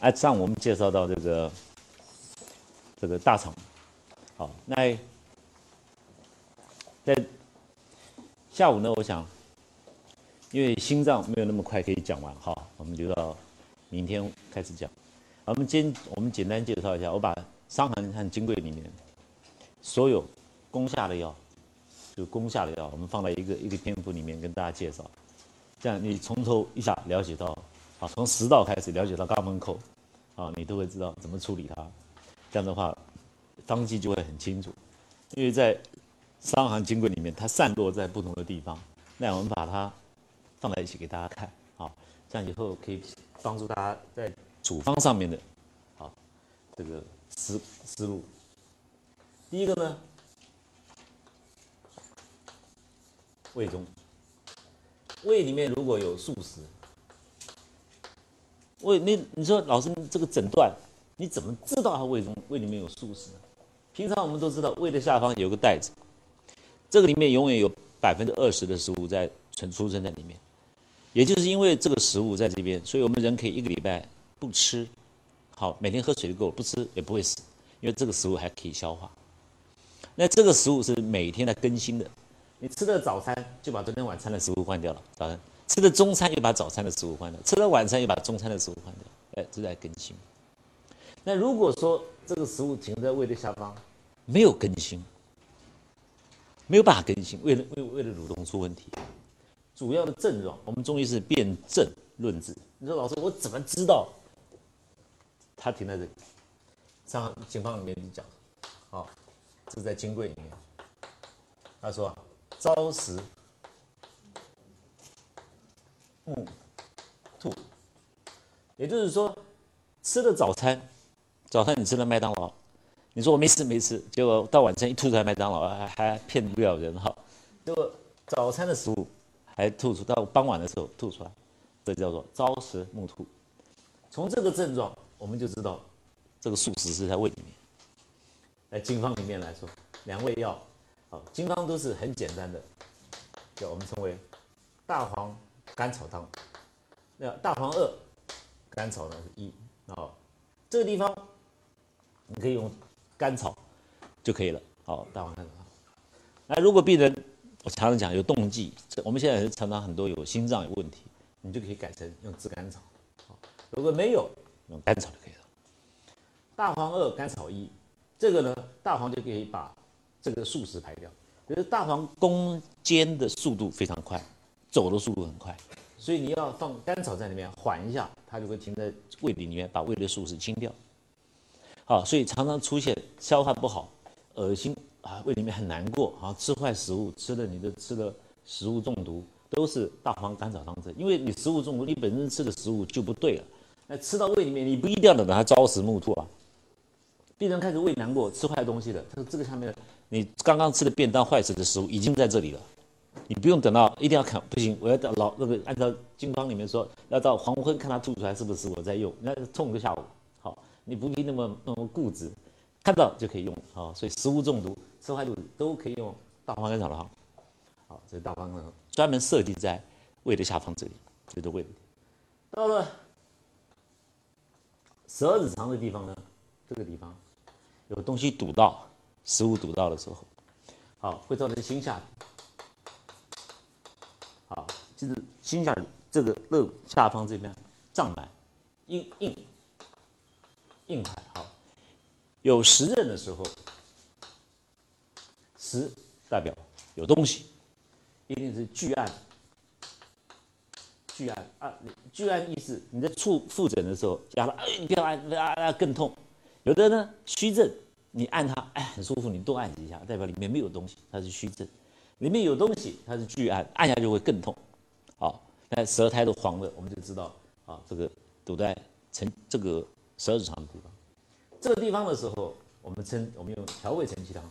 哎，上我们介绍到这个这个大肠，好，那在下午呢，我想因为心脏没有那么快可以讲完哈，我们留到明天开始讲。我们今我们简单介绍一下，我把伤寒和金匮里面所有攻下的药，就攻下的药，我们放在一个一个篇幅里面跟大家介绍，这样你从头一下了解到，啊，从食道开始了解到肛门口。啊，你都会知道怎么处理它，这样的话，方剂就会很清楚。因为在伤寒经柜里面，它散落在不同的地方，那我们把它放在一起给大家看，好，这样以后可以帮助大家在处方上面的，啊，这个思思路。第一个呢，胃中，胃里面如果有素食。胃，你你说老师这个诊断，你怎么知道他胃中胃里面有素食呢？平常我们都知道胃的下方有个袋子，这个里面永远有百分之二十的食物在存储存在里面，也就是因为这个食物在这边，所以我们人可以一个礼拜不吃，好，每天喝水就够，不吃也不会死，因为这个食物还可以消化。那这个食物是每天在更新的，你吃的早餐就把昨天晚餐的食物换掉了，早餐。吃的中餐又把早餐的食物换掉，吃了晚餐又把中餐的食物换掉，哎，这在更新。那如果说这个食物停在胃的下方，没有更新，没有办法更新，胃的胃胃的蠕动出问题，主要的症状，我们中医是辨证论治。你说老师，我怎么知道它停在这里？上警方里面讲，是在金匮里面，他说朝食。暮，吐，也就是说，吃了早餐，早餐你吃了麦当劳，你说我没吃没吃，结果到晚餐一吐出来麦当劳，还还骗不了人哈。结果早餐的食物还吐出，到傍晚的时候吐出来，这叫做朝食暮吐。从这个症状，我们就知道这个素食是在胃里面。在经方里面来说，两味药，好，经方都是很简单的，叫我们称为大黄。甘草汤，那大黄二，甘草呢是一哦，这个地方你可以用甘草就可以了。好，大黄甘草汤。那如果病人我常常讲有冻悸，我们现在常常很多有心脏有问题，你就可以改成用炙甘草。好，如果没有用甘草就可以了。大黄二甘草一，这个呢大黄就可以把这个素食排掉，就是大黄攻坚的速度非常快。走的速度很快，所以你要放甘草在里面缓一下，它就会停在胃里面，把胃的素食清掉。好，所以常常出现消化不好、恶心啊，胃里面很难过啊，吃坏食物，吃的你的吃的食物中毒，都是大黄甘草汤症。因为你食物中毒，你本身吃的食物就不对了，那吃到胃里面，你不一定要等它朝食暮吐啊。病人开始胃难过，吃坏东西了，他说这个下面你刚刚吃的便当坏死的食物已经在这里了。你不用等到一定要看，不行，我要到老那个按照经方里面说，要到黄昏看他吐出来是不是我在用，那冲个下午，好，你不必那么那么固执，看到就可以用，好，所以食物中毒、吃坏肚子都可以用大黄甘草汤，好，这是大黄甘草专门设计在胃的下方这里，这是胃。到了十二指肠的地方呢，这个地方有东西堵到，食物堵到的时候，好，会造成心下。好，就是心下这个肋下方这边胀满，硬硬硬块。好，有实刃的时候，实代表有东西，一定是巨案。巨案啊，巨案意思你在触复诊的时候压了，哎，你不要按，啊啊更痛。有的呢虚症，你按它，哎很舒服，你多按几下，代表里面没有东西，它是虚症。里面有东西，它是巨按，按下就会更痛。好，那舌苔都黄了，我们就知道啊，这个堵在成这个十二指肠的地方。这个地方的时候，我们称我们用调味承气汤。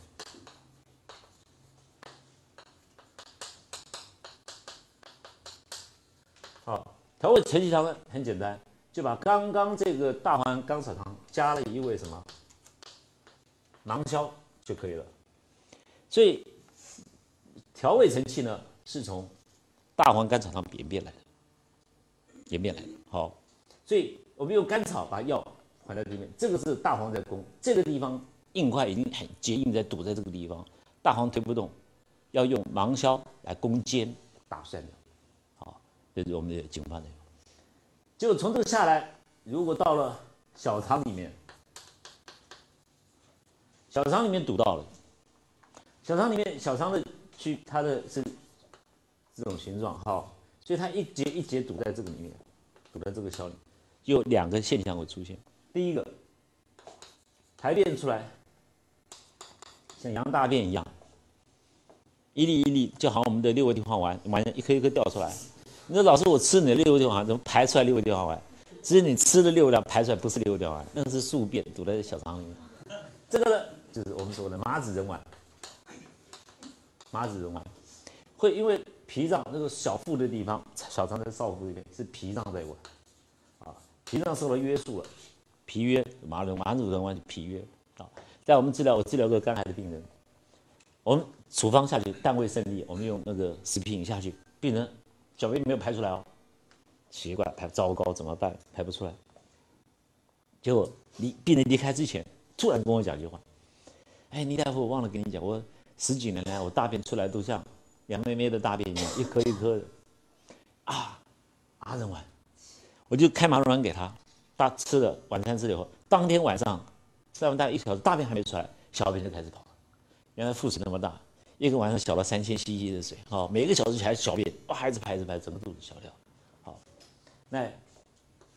好，调味承气汤呢很简单，就把刚刚这个大黄甘草汤加了一味什么芒硝就可以了。所以调味成气呢，是从大黄甘草汤演变来的，演变来的。好，所以我们用甘草把药还在里面，这个是大黄在攻，这个地方硬块已经很结硬在堵在这个地方，大黄推不动，要用芒硝来攻坚打散的。好，这是我们的警方的就。从这个下来，如果到了小肠里面，小肠里面堵到了。小肠里面，小肠的去它的是这种形状，好，所以它一节一节堵在这个里面，堵在这个小里，有两个现象会出现。第一个，排便出来像羊大便一样，一粒一粒，就好像我们的六味地黄丸，丸一颗一颗掉出来。你说老师，我吃你的六味地黄丸，怎么排出来六味地黄丸？只是你吃的六味地黄排出来不是六味地黄丸，那个是宿便堵在小肠里面。这个呢，就是我们说的麻子仁丸。麻子仁丸会因为脾脏那个小腹的地方，小肠在少腹这边是脾脏在管，啊，脾脏受了约束了，脾约麻仁麻子仁丸脾约啊，在我们治疗我治疗过肝癌的病人，我们处方下去，但未胜利，我们用那个食品下去，病人小便没有排出来哦，奇怪排糟糕怎么办？排不出来，结果离病人离开之前，突然跟我讲一句话，哎，倪大夫，我忘了跟你讲我。十几年来，我大便出来都像杨妹妹的大便一样，一颗一颗的。啊，阿仁丸，我就开麻仁丸给他，他吃了晚餐吃了以后，当天晚上吃完大概一小时，大便还没出来，小便就开始跑了。原来腹水那么大，一个晚上小了三千 CC 的水，好，每个小时起来小便，哇，一直排，一直排，整个肚子小掉。好，那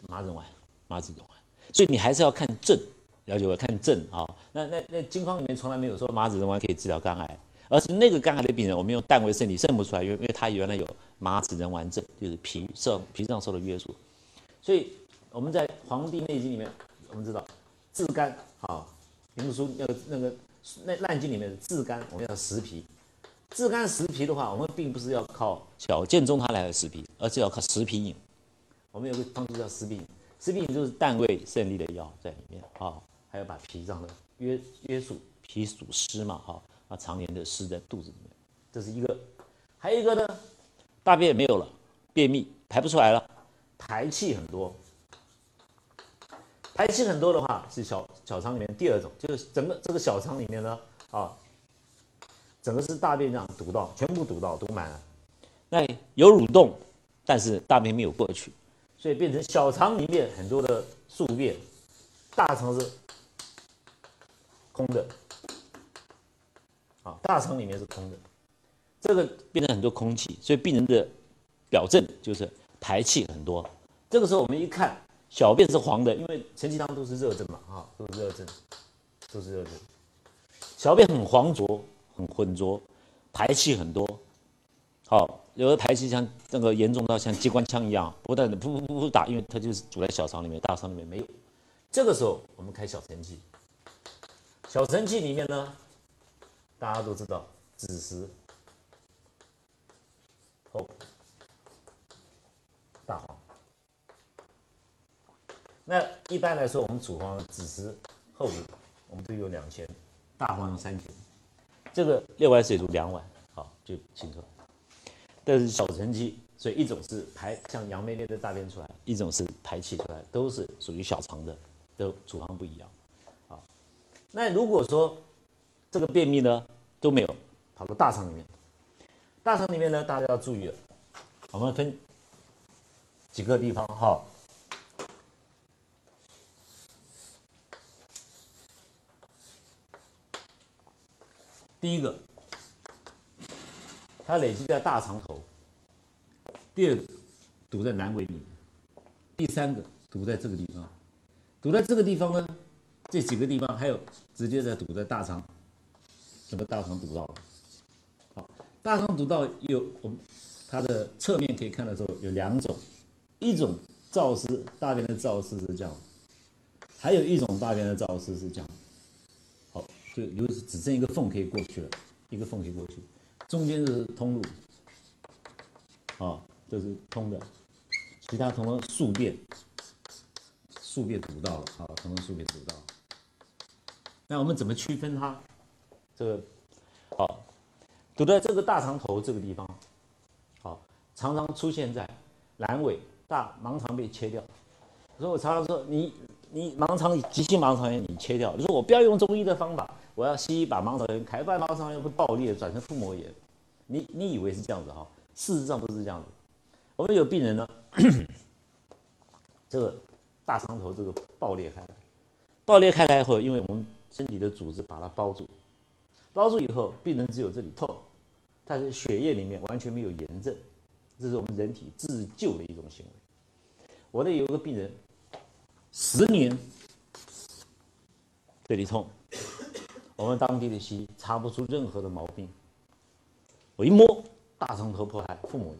麻仁丸，麻子仁丸，所以你还是要看症。了解我看症啊，那那那经方里面从来没有说麻子仁丸可以治疗肝癌，而是那个肝癌的病人，我们用淡味肾你肾不出来，因为因为他原来有麻子仁丸症，就是脾肾脾脏受了约束，所以我们在《黄帝内经》里面，我们知道治肝啊，评书那个那个那烂经里面的治肝，我们要食脾，治肝食脾的话，我们并不是要靠小建中它来的食脾，而是要靠食脾饮，我们有个方子叫食脾饮，食脾饮就是淡味胜利的药在里面啊。还要把脾脏的约约束，脾属湿嘛，哈，啊，常年的湿在肚子里面，这是一个。还有一个呢，大便没有了，便秘排不出来了，排气很多。排气很多的话，是小小肠里面第二种，就是整个这个小肠里面呢，啊，整个是大便这样堵到，全部堵到，堵满了。那有蠕动，但是大便没有过去，所以变成小肠里面很多的宿便，大肠是。空的，啊，大肠里面是空的，这个变成很多空气，所以病人的表症就是排气很多。这个时候我们一看，小便是黄的，因为承气汤都是热症嘛，啊，都是热症，都是热症，小便很黄浊，很浑浊，排气很多，好，有的排气像那个严重到像机关枪一样，不断的噗噗噗噗打，因为它就是堵在小肠里面，大肠里面没有。这个时候我们开小神器。小神器里面呢，大家都知道子时、后、大黄。那一般来说，我们处方子时、后我们都有两钱，大黄用三钱。这个六碗水煮两碗，好就清楚了。这是小承气，所以一种是排像杨妹妹的大便出来，一种是排气出来，都是属于小肠的，都处方不一样。好那如果说这个便秘呢都没有跑到大肠里面，大肠里面呢大家要注意了，我们分几个地方哈。第一个，它累积在大肠头；第二个，堵在阑尾里；第三个，堵在这个地方。堵在这个地方呢？这几个地方还有直接在堵在大肠，什么大肠堵到了。好，大肠堵到有我们它的侧面可以看的时候有两种，一种造势大便的造势是这样，还有一种大便的造势是这样。就有只剩一个缝可以过去了，一个缝可以过去，中间是通路，啊，这是通的，其他通了宿便，宿便堵到了，啊，通了宿便堵到了。那我们怎么区分它？这个好，堵在这个大肠头这个地方，好，常常出现在阑尾大盲肠被切掉。所以我常常说，你你盲肠急性盲肠炎你切掉，你说我不要用中医的方法，我要西医把盲肠炎开，不然盲肠炎会爆裂转成腹膜炎。你你以为是这样子哈？事实上不是这样子。我们有病人呢，这个大肠头这个爆裂开来，爆裂开来以后，因为我们身体的组织把它包住，包住以后，病人只有这里痛，但是血液里面完全没有炎症，这是我们人体自救的一种行为。我那有个病人。十年，这里痛，我们当地的西医查不出任何的毛病。我一摸，大肠头破开，腹膜炎。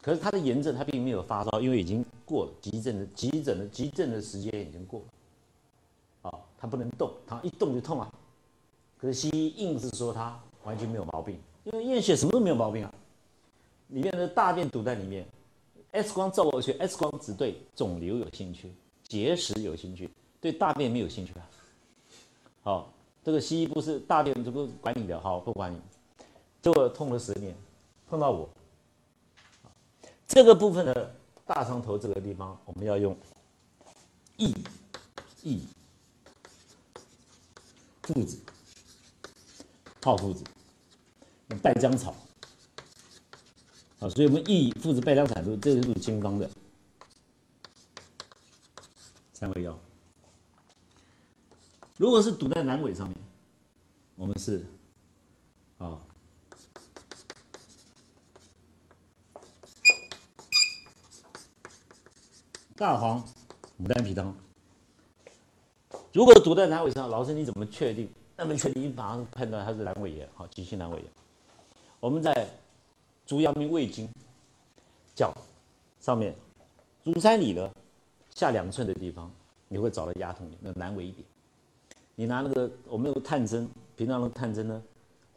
可是他的炎症，他并没有发烧，因为已经过了急诊的急诊的急诊的时间已经过了。啊，他不能动，他一动就痛啊。可是西医硬是说他完全没有毛病，因为验血什么都没有毛病啊，里面的大便堵在里面，X 光照过去，X 光只对肿瘤有兴趣。结石有兴趣，对大便没有兴趣啊。好，这个西医不是大便这不管你的，好不管你。这个痛了十年，碰到我，这个部分的大肠头这个地方，我们要用益益附子泡附子，用败姜草。好，所以我们益附子败姜草都这是入经方的。三味药，如果是堵在阑尾上面，我们是啊，大黄牡丹皮汤。如果堵在阑尾上，老师你怎么确定？那么确定，你马上判断它是阑尾炎，好，急性阑尾炎。我们在足阳明胃经脚上面，足三里的。下两寸的地方，你会找到压痛点，那难为一点。你拿那个我们有个探针，平常的探针呢，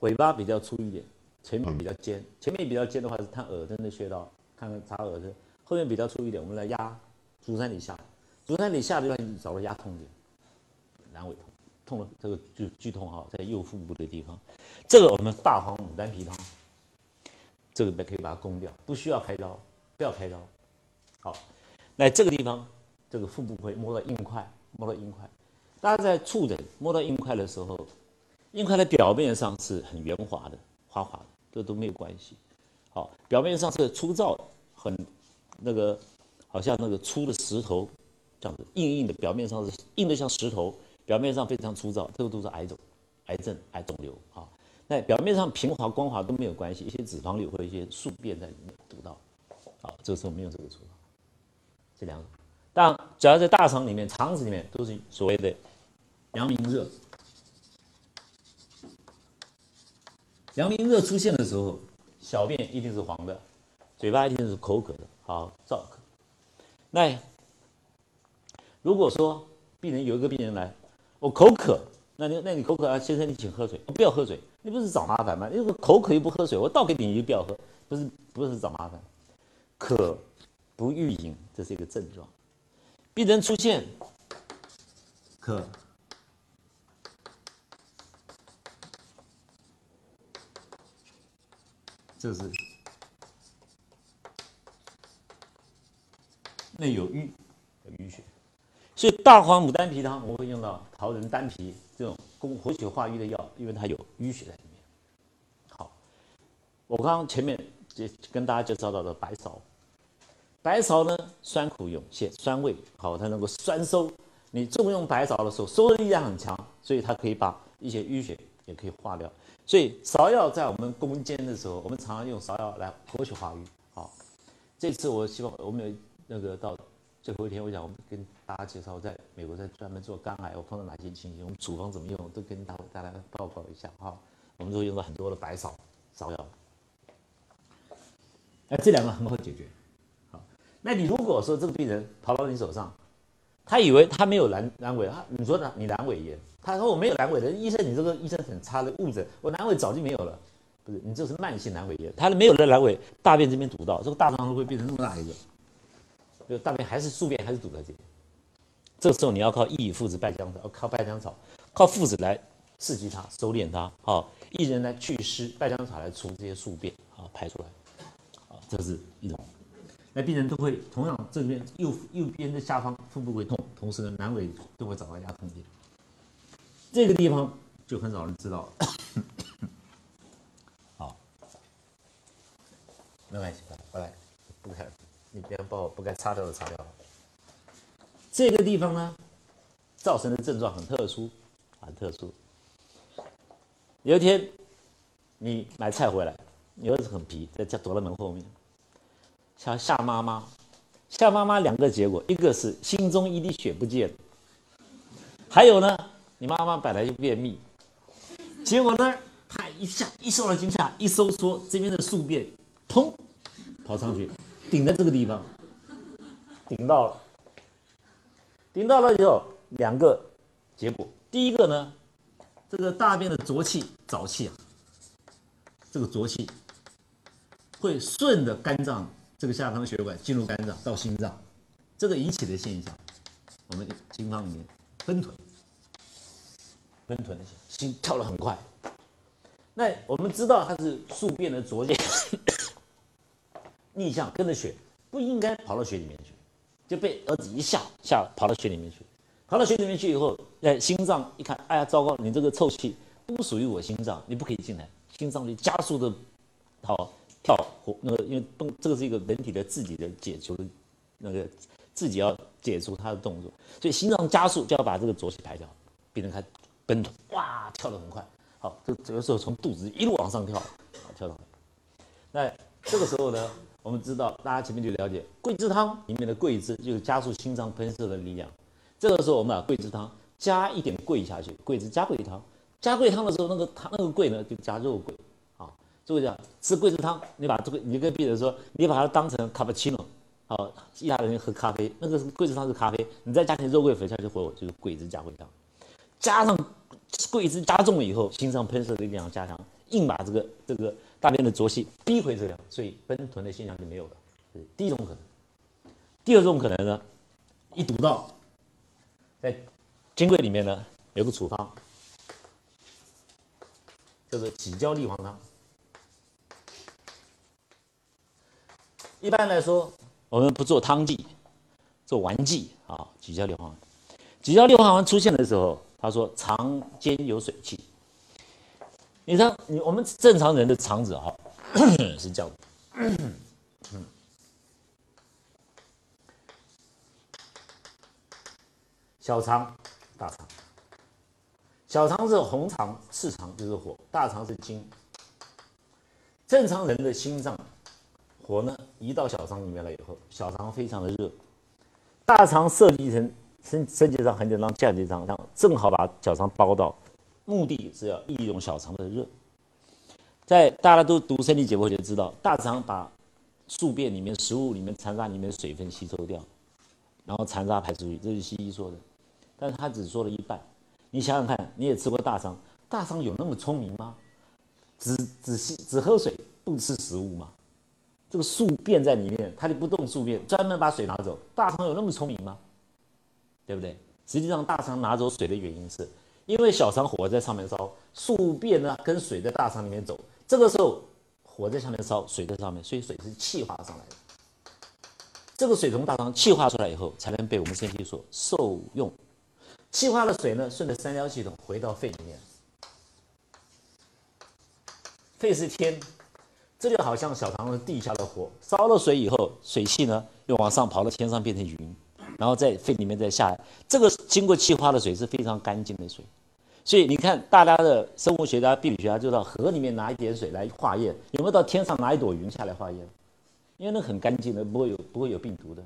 尾巴比较粗一点，前面比较尖。前面比较尖的话是探耳针的穴道，看看查耳针。后面比较粗一点，我们来压足三里下。足三里下的地方找到压痛点，阑尾痛，痛了这个剧剧痛哈，在右腹部的地方。这个我们大黄牡丹皮汤，这个可以把它攻掉，不需要开刀，不要开刀。好，那这个地方。这个腹部会摸到硬块，摸到硬块。大家在触诊摸到硬块的时候，硬块的表面上是很圆滑的、滑滑的，这都没有关系。好，表面上是粗糙，很那个，好像那个粗的石头这样子，硬硬的，表面上是硬的像石头，表面上非常粗糙，这个都是癌肿、癌症、癌肿瘤啊。那表面上平滑、光滑都没有关系，一些脂肪瘤或者一些宿便在里面堵到。好，这个时候我们用这个处方，这两种。但只要在大肠里面、肠子里面，都是所谓的阳明热。阳明热出现的时候，小便一定是黄的，嘴巴一定是口渴的，好燥渴。那如果说病人有一个病人来，我口渴，那你那你口渴啊，先生你请喝水，不要喝水，你不是找麻烦吗？因为口渴又不喝水，我倒给你，你就不要喝，不是不是找麻烦，渴不欲饮，这是一个症状。病人出现。可，这是。内有瘀，有淤血，所以大黄牡丹皮汤我会用到桃仁丹皮这种攻活血化瘀的药，因为它有淤血在里面。好，我刚刚前面就跟大家介绍到的白芍。白芍呢，酸苦涌现，酸味好，它能够酸收。你重用白芍的时候，收的力量很强，所以它可以把一些淤血也可以化掉。所以芍药在我们攻坚的时候，我们常常用芍药来活血化瘀。好，这次我希望我们有那个到最后一天，我想我们跟大家介绍，在美国在专门做肝癌，我碰到哪些情形，我们处方怎么用，都跟大大家报告一下哈。我们都用了很多的白芍芍药。哎，这两个很好解决。那你如果说这个病人跑到你手上，他以为他没有阑阑尾，他你说呢你阑尾炎，他说我没有阑尾的，医生你这个医生很差的误诊，我阑尾早就没有了，不是你这是慢性阑尾炎，他没有了阑尾，大便这边堵到，这个大肠会变成这么大一个，就大便还是宿便还是堵在这边，这个时候你要靠益附子败姜草，靠败姜草，靠附子来刺激它，收敛它，好，薏仁来祛湿，败姜草来除这些宿便，好排出来，好，这是一种。那病人都会同样这边右右边的下方腹部会痛，同时呢阑尾都会找到压痛点，这个地方就很少人知道。好，没关系，过来，不该，你不要把我不该擦掉的擦掉。这个地方呢，造成的症状很特殊，很特殊。有一天，你买菜回来，你儿子很皮，在家躲在门后面，想吓妈妈，吓妈妈两个结果，一个是心中一滴血不见，还有呢，你妈妈本来就便秘，结果呢，啪一下一受到惊吓，一收缩，这边的宿便，砰，跑上去，顶在这个地方，顶到了，顶到了以后，两个结果，第一个呢。这个大便的浊气、沼气啊，这个浊气会顺着肝脏这个下方血管进入肝脏到心脏，这个引起的现象，我们心脏里面奔豚，奔豚的心跳得很快。那我们知道它是宿便的浊气逆向跟着血，不应该跑到血里面去，就被儿子一下下跑到血里面去。跑到血里面去以后，哎，心脏一看，哎呀，糟糕！你这个臭气不属于我心脏，你不可以进来。心脏就加速的，好活那个，因为动这个是一个人体的自己的解除，那个自己要解除它的动作，所以心脏加速就要把这个浊气排掉，病人开奔腾，哇，跳得很快。好，这这个时候从肚子一路往上跳，跳得快。那这个时候呢，我们知道大家前面就了解，桂枝汤里面的桂枝就是加速心脏喷射的力量。这个时候，我们把桂枝汤加一点桂下去，桂枝加桂汤，加桂汤的时候，那个汤那个桂呢，就加肉桂啊。这个讲吃桂枝汤，你把这个，你跟病人说，你把它当成卡布奇诺，好，意大利人喝咖啡，那个桂枝汤是咖啡，你再加点肉桂粉下去喝，就是桂枝加桂汤，加上桂枝加重了以后，心脏喷射的力量加强，硬把这个这个大便的浊气逼回这样，所以奔豚的现象就没有了。第一种可能，第二种可能呢，一堵到。在金匮里面呢，有个处方，叫做杞胶利黄汤。一般来说，我们不做汤剂，做丸剂啊。杞胶利黄，杞胶利黄丸出现的时候，他说肠间有水气。你看，你我们正常人的肠子啊，是这样。小肠、大肠。小肠是红肠、赤肠就是火，大肠是金。正常人的心脏我呢，移到小肠里面了以后，小肠非常的热。大肠设计成升升级上很简单、降结肠，正好把小肠包到，目的是要利用小肠的热。在大家都读生理解剖学知道，大肠把宿便里面、食物里面残渣里面水分吸收掉，然后残渣排出去，这是西医说的。但是他只说了一半，你想想看，你也吃过大肠，大肠有那么聪明吗？只只吸只喝水不吃食物吗？这个宿便在里面，它就不动宿便，专门把水拿走。大肠有那么聪明吗？对不对？实际上大肠拿走水的原因是，因为小肠火在上面烧，宿便呢跟水在大肠里面走，这个时候火在上面烧，水在上面，所以水是气化上来的。这个水从大肠气化出来以后，才能被我们身体所受用。气化的水呢，顺着三焦系统回到肺里面。肺是天，这就好像小肠的地下的火，烧了水以后，水汽呢又往上跑到天上变成云，然后在肺里面再下来。这个经过气化的水是非常干净的水，所以你看，大家的生物学家、地理学家就到河里面拿一点水来化验，有没有到天上拿一朵云下来化验？因为那很干净的，不会有不会有病毒的，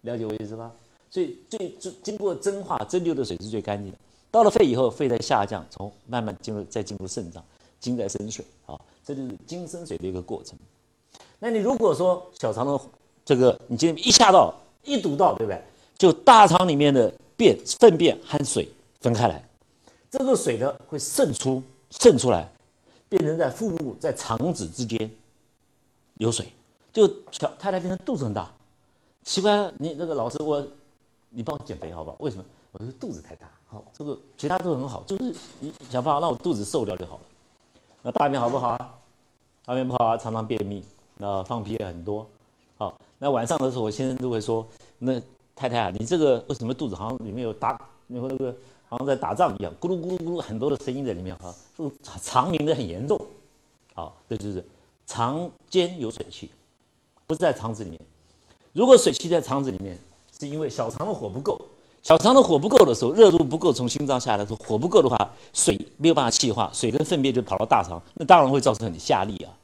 了解我意思吧？所以最最经过蒸化蒸馏的水是最干净的，到了肺以后，肺在下降，从慢慢进入再进入肾脏，精在生水啊，这就是精生水的一个过程。那你如果说小肠的这个你今天一下到一堵到，对不对？就大肠里面的便粪便和水分开来，这个水呢会渗出渗出来，变成在腹部在肠子之间有水，就小太太变成肚子很大，奇怪，你这个老师我。你帮我减肥好不好？为什么？我这肚子太大，好，这个其他都很好，就是你想办法让我肚子瘦掉就好了。那大便好不好啊？大便不好啊，常常便秘，那放屁也很多。好，那晚上的时候，我先生都会说，那太太啊，你这个为什么肚子好像里面有打，然后那个好像在打仗一样，咕噜咕噜咕噜很多的声音在里面哈，这个肠鸣的很严重。好，这就是肠间有水气，不是在肠子里面。如果水气在肠子里面，是因为小肠的火不够。小肠的火不够的时候，热度不够，从心脏下来的时候，火不够的话，水没有办法气化，水跟粪便就跑到大肠，那当然会造成你下痢啊。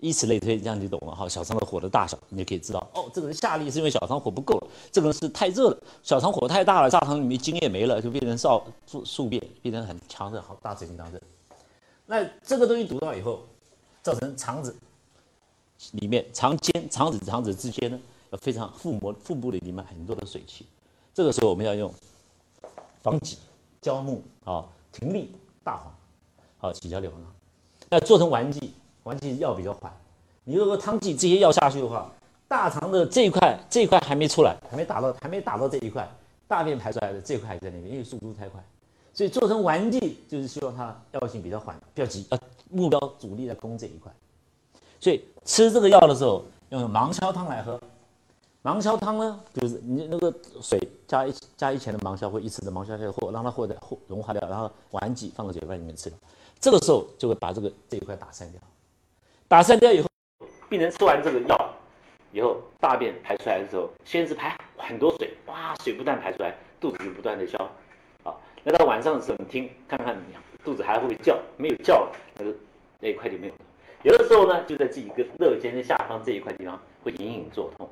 以此类推，这样就懂了哈。小肠的火的大小，你就可以知道哦，这个人下痢是因为小肠火不够了，这个人是太热了，小肠火太大了，大肠里面津液没了，就变成少宿宿便，变成很强的好大肠经当症。那这个东西堵到以后，造成肠子里面肠间、肠子、肠子之间呢，有非常腹膜、腹部的里面很多的水气。这个时候我们要用防己、焦木啊、葶苈、大黄，好起焦利黄汤。那做成丸剂，丸剂药比较缓。你如果汤剂这些药下去的话，大肠的这一块这一块还没出来，还没打到还没打到这一块，大便排出来的这块还在那边，因为速度太快。所以做成丸剂就是希望它药性比较缓，不要急，呃，目标主力在攻这一块。所以吃这个药的时候，用芒硝汤来喝。芒硝汤呢，就是你那个水加一加一钱的芒硝或一次的芒硝下或让它或者或融化掉，然后丸剂放到嘴巴里面吃。这个时候就会把这个这一块打散掉。打散掉以后，病人吃完这个药以后，大便排出来的时候，先是排很多水，哇，水不断排出来，肚子就不断的消。好，那到晚上的时候，你听看看肚子还会叫？没有叫了，那个那一块就没有了。有的时候呢，就在这一个肋间的下方这一块地方会隐隐作痛。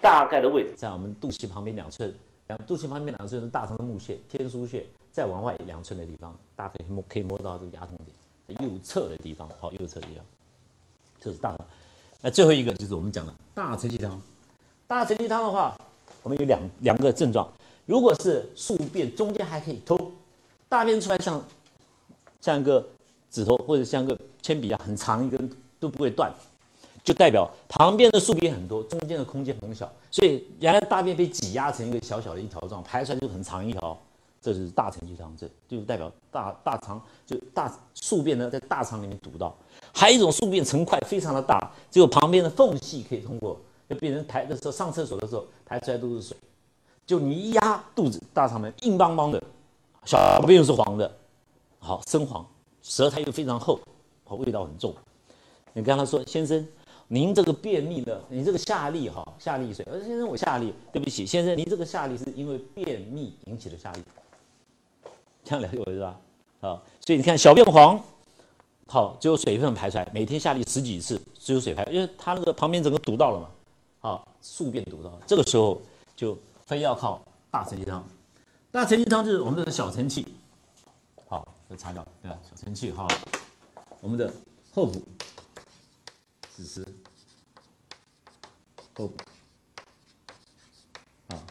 大概的位置在我们肚脐旁边两寸，两肚脐旁边两寸是大肠的募穴、天枢穴，再往外两寸的地方，大家可以摸，可以摸到这个牙痛点，右侧的地方，好，右侧的地方，这是大肠。那最后一个就是我们讲的大承气汤。大承气汤的话，我们有两两个症状，如果是宿便中间还可以通，大便出来像像一个指头或者像个铅笔啊，很长一根都不会断。就代表旁边的宿便很多，中间的空间很小，所以原来大便被挤压成一个小小的一条状，排出来就很长一条，这就是大承气汤症，就是代表大大肠就大宿便呢在大肠里面堵到。还有一种宿便成块非常的大，只有旁边的缝隙可以通过，就病人排的时候上厕所的时候排出来都是水，就你一压肚子大肠门硬邦邦的，小便又是黄的，好深黄，舌苔又非常厚，好味道很重。你跟他说先生。您这个便秘的，你这个下痢哈，下痢水。呃，先生，我下痢，对不起，先生，您这个下痢是因为便秘引起的下痢，这样了解我是吧？啊，所以你看小便黄，好，只有水分排出来，每天下痢十几次，只有水排，因为它那个旁边整个堵到了嘛，好，宿便堵到了，这个时候就非要靠大承气汤。大承气汤就是我们的小承气，好，这擦掉，对吧？小承气哈，我们的后补。只是，后补，啊，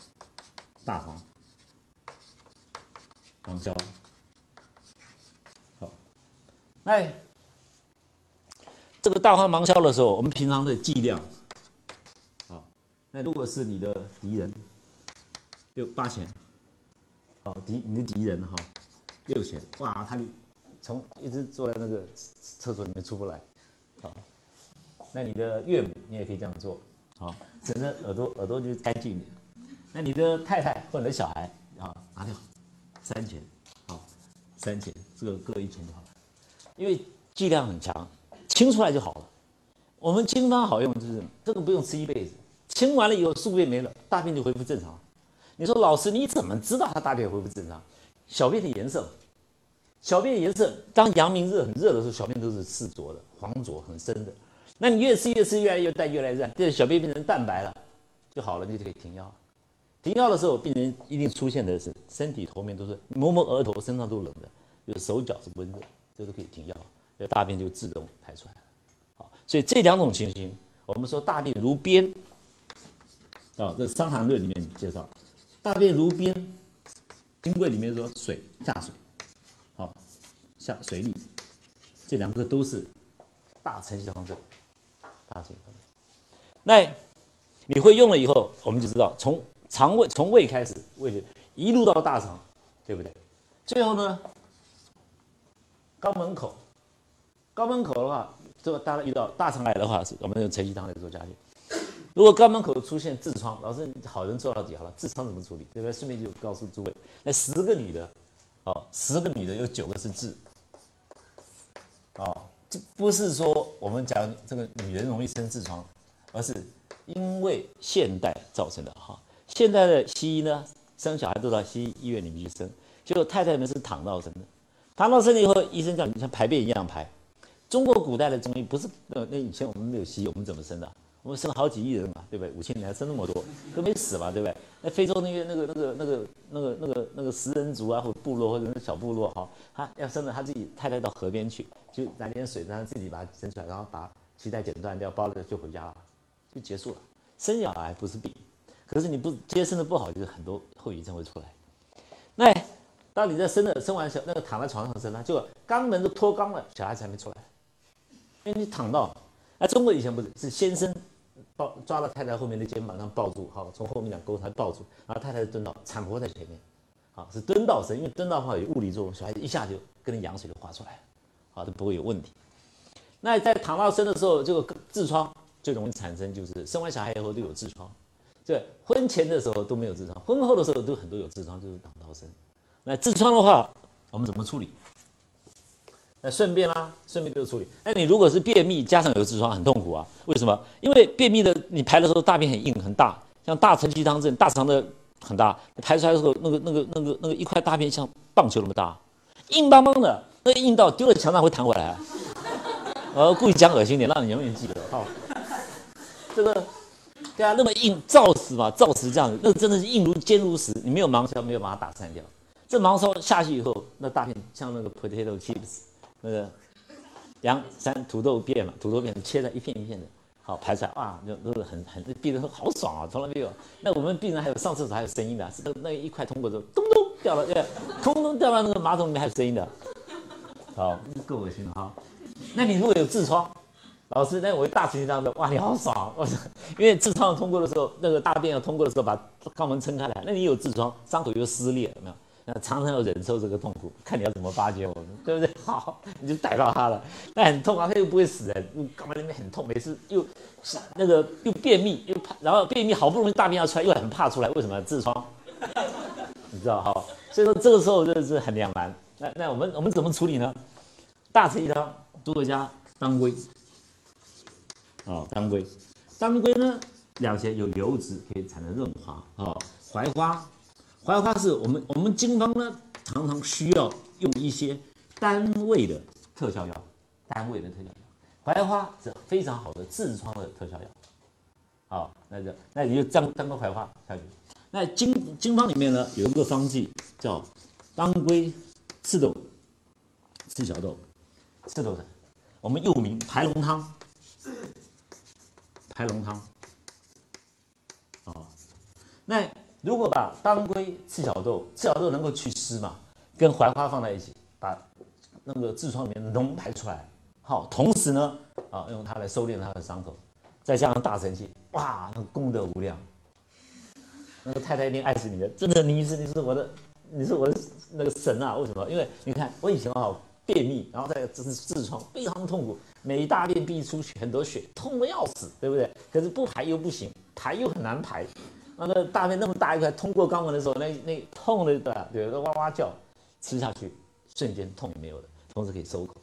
大黄，黄椒，好，哎，这个大黄芒硝的时候，我们平常的剂量，好，那如果是你的敌人，六八钱，好敌你的敌人哈，六钱，哇，他从一直坐在那个厕所里面出不来，好。那你的岳母，你也可以这样做，好，整个耳朵耳朵就干净一点。那你的太太或者的小孩，啊，拿掉，三钱，好，三钱，这个各一钱就好了。因为剂量很强，清出来就好了。我们清方好用，就是这个不用吃一辈子，清完了以后宿便没了，大便就恢复正常。你说老师你怎么知道他大便恢复正常？小便的颜色，小便颜色，当阳明热很热的时候，小便都是赤浊的，黄浊很深的。那你越吃越吃越来越淡越来越淡，这小便变成蛋白了，就好了，你就可以停药。停药的时候，病人一定出现的是身体头面都是摸摸额头，身上都冷的，就是手脚是温的，这都可以停药，这大便就自动排出来了。好，所以这两种情形，我们说大便如鞭啊，这《伤寒论》里面介绍，大便如鞭，金匮里面说水下水，好下水里，这两个都是大承气汤症。大肠，那你会用了以后，我们就知道从肠胃从胃开始，胃就一路到大肠，对不对？最后呢，肛门口，肛门口的话，这个大家遇到大肠癌的话，是我们用陈皮汤来做加减。如果肛门口出现痔疮，老师好人做到底好了，痔疮怎么处理？对不对？顺便就告诉诸位，那十个女的，哦，十个女的有九个是痔，这不是说我们讲这个女人容易生痔疮，而是因为现代造成的哈。现代的西医呢，生小孩都到西医院里面去生，结果太太们是躺到生的，躺到生了以后，医生叫你像排便一样排。中国古代的中医不是呃，那以前我们没有西医，我们怎么生的？我们生了好几亿人嘛，对不对？五千年生那么多，都没死嘛，对不对？那非洲那些那个那个那个那个那个那个食人族啊，或者部落或者那小部落哈，他要生了，他自己太太到河边去，就拿点水，让他自己把它生出来，然后把脐带剪断掉，包了就回家了，就结束了。生小孩不是病。可是你不接生的不好，就是很多后遗症会出来。那当你在生的生完小那个躺在床上生呢，就肛门都脱肛了，小孩子还没出来，因为你躺到。那中国以前不是是先生抱抓了太太后面的肩膀，然后抱住，好从后面两勾他抱住，然后太太蹲到，产婆在前面，好是蹲到生，因为蹲到的话有物理作用，小孩子一下就跟那羊水就滑出来了，好都不会有问题。那在躺到生的时候，这个痔疮最容易产生，就是生完小孩以后都有痔疮。对，婚前的时候都没有痔疮，婚后的时候都很多有痔疮，就是挡道生。那痔疮的话，我们怎么处理？那顺便啦，顺便就处理。那你如果是便秘加上有痔疮，很痛苦啊。为什么？因为便秘的你排的时候大便很硬很大，像大肠鸡汤这大肠的很大，排出来的时候那个那个那个那个一块大便像棒球那么大，硬邦邦的，那硬到丢在墙上会弹回来。呃，故意讲恶心点，让你永远记得。好，这个。对啊，那么硬，造死嘛，造死这样子，那真的是硬如坚如石。你没有盲烧，没有把它打散掉。这盲烧下去以后，那大便像那个 potato chips，那个羊山土豆片嘛，土豆片切的一片一片的，好排出来，哇，就都是很很病人说好爽啊，从来没有。那我们病人还有上厕所还有声音的，是那那一块通过之后，咚咚掉了，对，通通掉到那个马桶里面还有声音的，好，够恶心了哈。那你如果有痔疮？老师，那我大肠这样的，哇，你好爽！我操，因为痔疮通过的时候，那个大便要通过的时候，把肛门撑开来。那你有痔疮，伤口又撕裂，有没有？常常要忍受这个痛苦，看你要怎么巴结我们，对不对？好，你就逮到他了，那很痛啊，他又不会死人，肛门里面很痛，每次又那个又便秘，又怕，然后便秘好不容易大便要出来，又很怕出来，为什么？痔疮，你知道哈？所以说这个时候真的是很两难。那那我们我们怎么处理呢？大吃一汤，多个加当归。哦，当归，当归呢，两些有油脂可以产生润滑。哦，槐花，槐花是我们我们经方呢常常需要用一些单位的特效药，单位的特效药，槐花是非常好的痔疮的特效药。好，那就那你就当当个槐花下去。那经经方里面呢有一个方剂叫当归赤豆赤小豆赤豆的，我们又名排龙汤。排龙汤，哦，那如果把当归、赤小豆，赤小豆能够祛湿嘛，跟槐花放在一起，把那个痔疮里面脓排出来，好，同时呢，啊，用它来收敛它的伤口，再加上大神器，哇，那功德无量，那个太太一定爱死你的，真的，你是你是我的，你是我的那个神啊！为什么？因为你看我以前啊。便秘，然后再这是痔疮，非常痛苦，每大便必出血很多血，痛的要死，对不对？可是不排又不行，排又很难排，那个大便那么大一块，通过肛门的时候，那那痛的对吧对，哇哇叫，吃下去瞬间痛没有了，同时可以收口。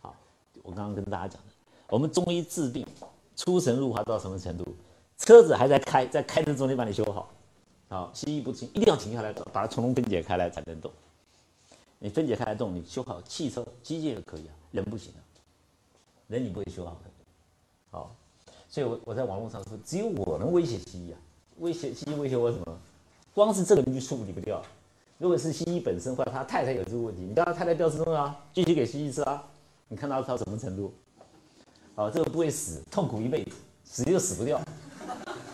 好，我刚刚跟大家讲的，我们中医治病出神入化到什么程度？车子还在开，在开的中间把你修好，好，西医不行，一定要停下来，把它从中分解开来才能动。你分解开来动，你修好汽车、机械就可以啊，人不行啊，人你不会修好的。好，所以我我在网络上说，只有我能威胁西医啊，威胁西医威胁我什么？光是这个你就处理不掉。如果是西医本身或者他太太有这个问题，你叫他太太不要吃中药，继续给西医吃啊，你看他到什么程度？好，这个不会死，痛苦一辈子，死又死不掉，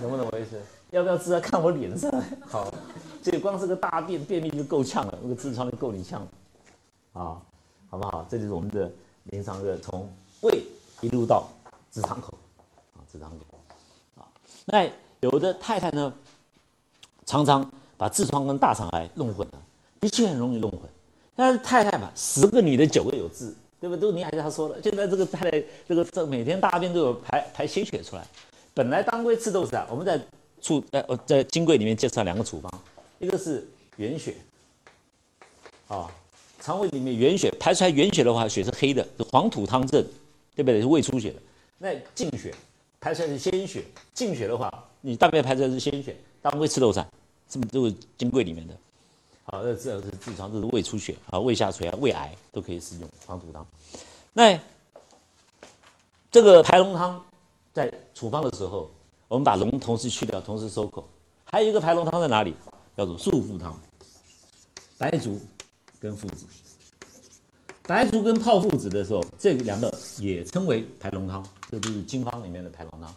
能不能我意思？要不要治啊？看我脸色。好。所以光是个大便便秘就够呛了，那个痔疮就够你呛了，啊，好不好？这就是我们的临床的从胃一路到直肠口，啊，直肠口，啊，那有的太太呢，常常把痔疮跟大肠癌弄混了，的确很容易弄混。但是太太嘛，十个女的九个有痔，对不对？都你还是他说的。现在这个太太，这个这每天大便都有排排鲜血出来。本来当归吃豆子啊，我们在处呃我在金匮里面介绍两个处方，一个是原血，啊，肠胃里面原血排出来原血的话，血是黑的，黄土汤症，对不对？是胃出血的。那净血排出来是鲜血，净血的话，你大便排出来是鲜血，当归吃豆散，是不是都是金匮里面的？好，这治疗是痔疮，这是胃出血啊，胃下垂啊，胃癌都可以使用黄土汤。那这个排脓汤在处方的时候，我们把脓同时去掉，同时收口。还有一个排脓汤在哪里？叫做素附汤，白术跟附子。白术跟炮附子的时候，这两个也称为排脓汤，这都是经方里面的排脓汤。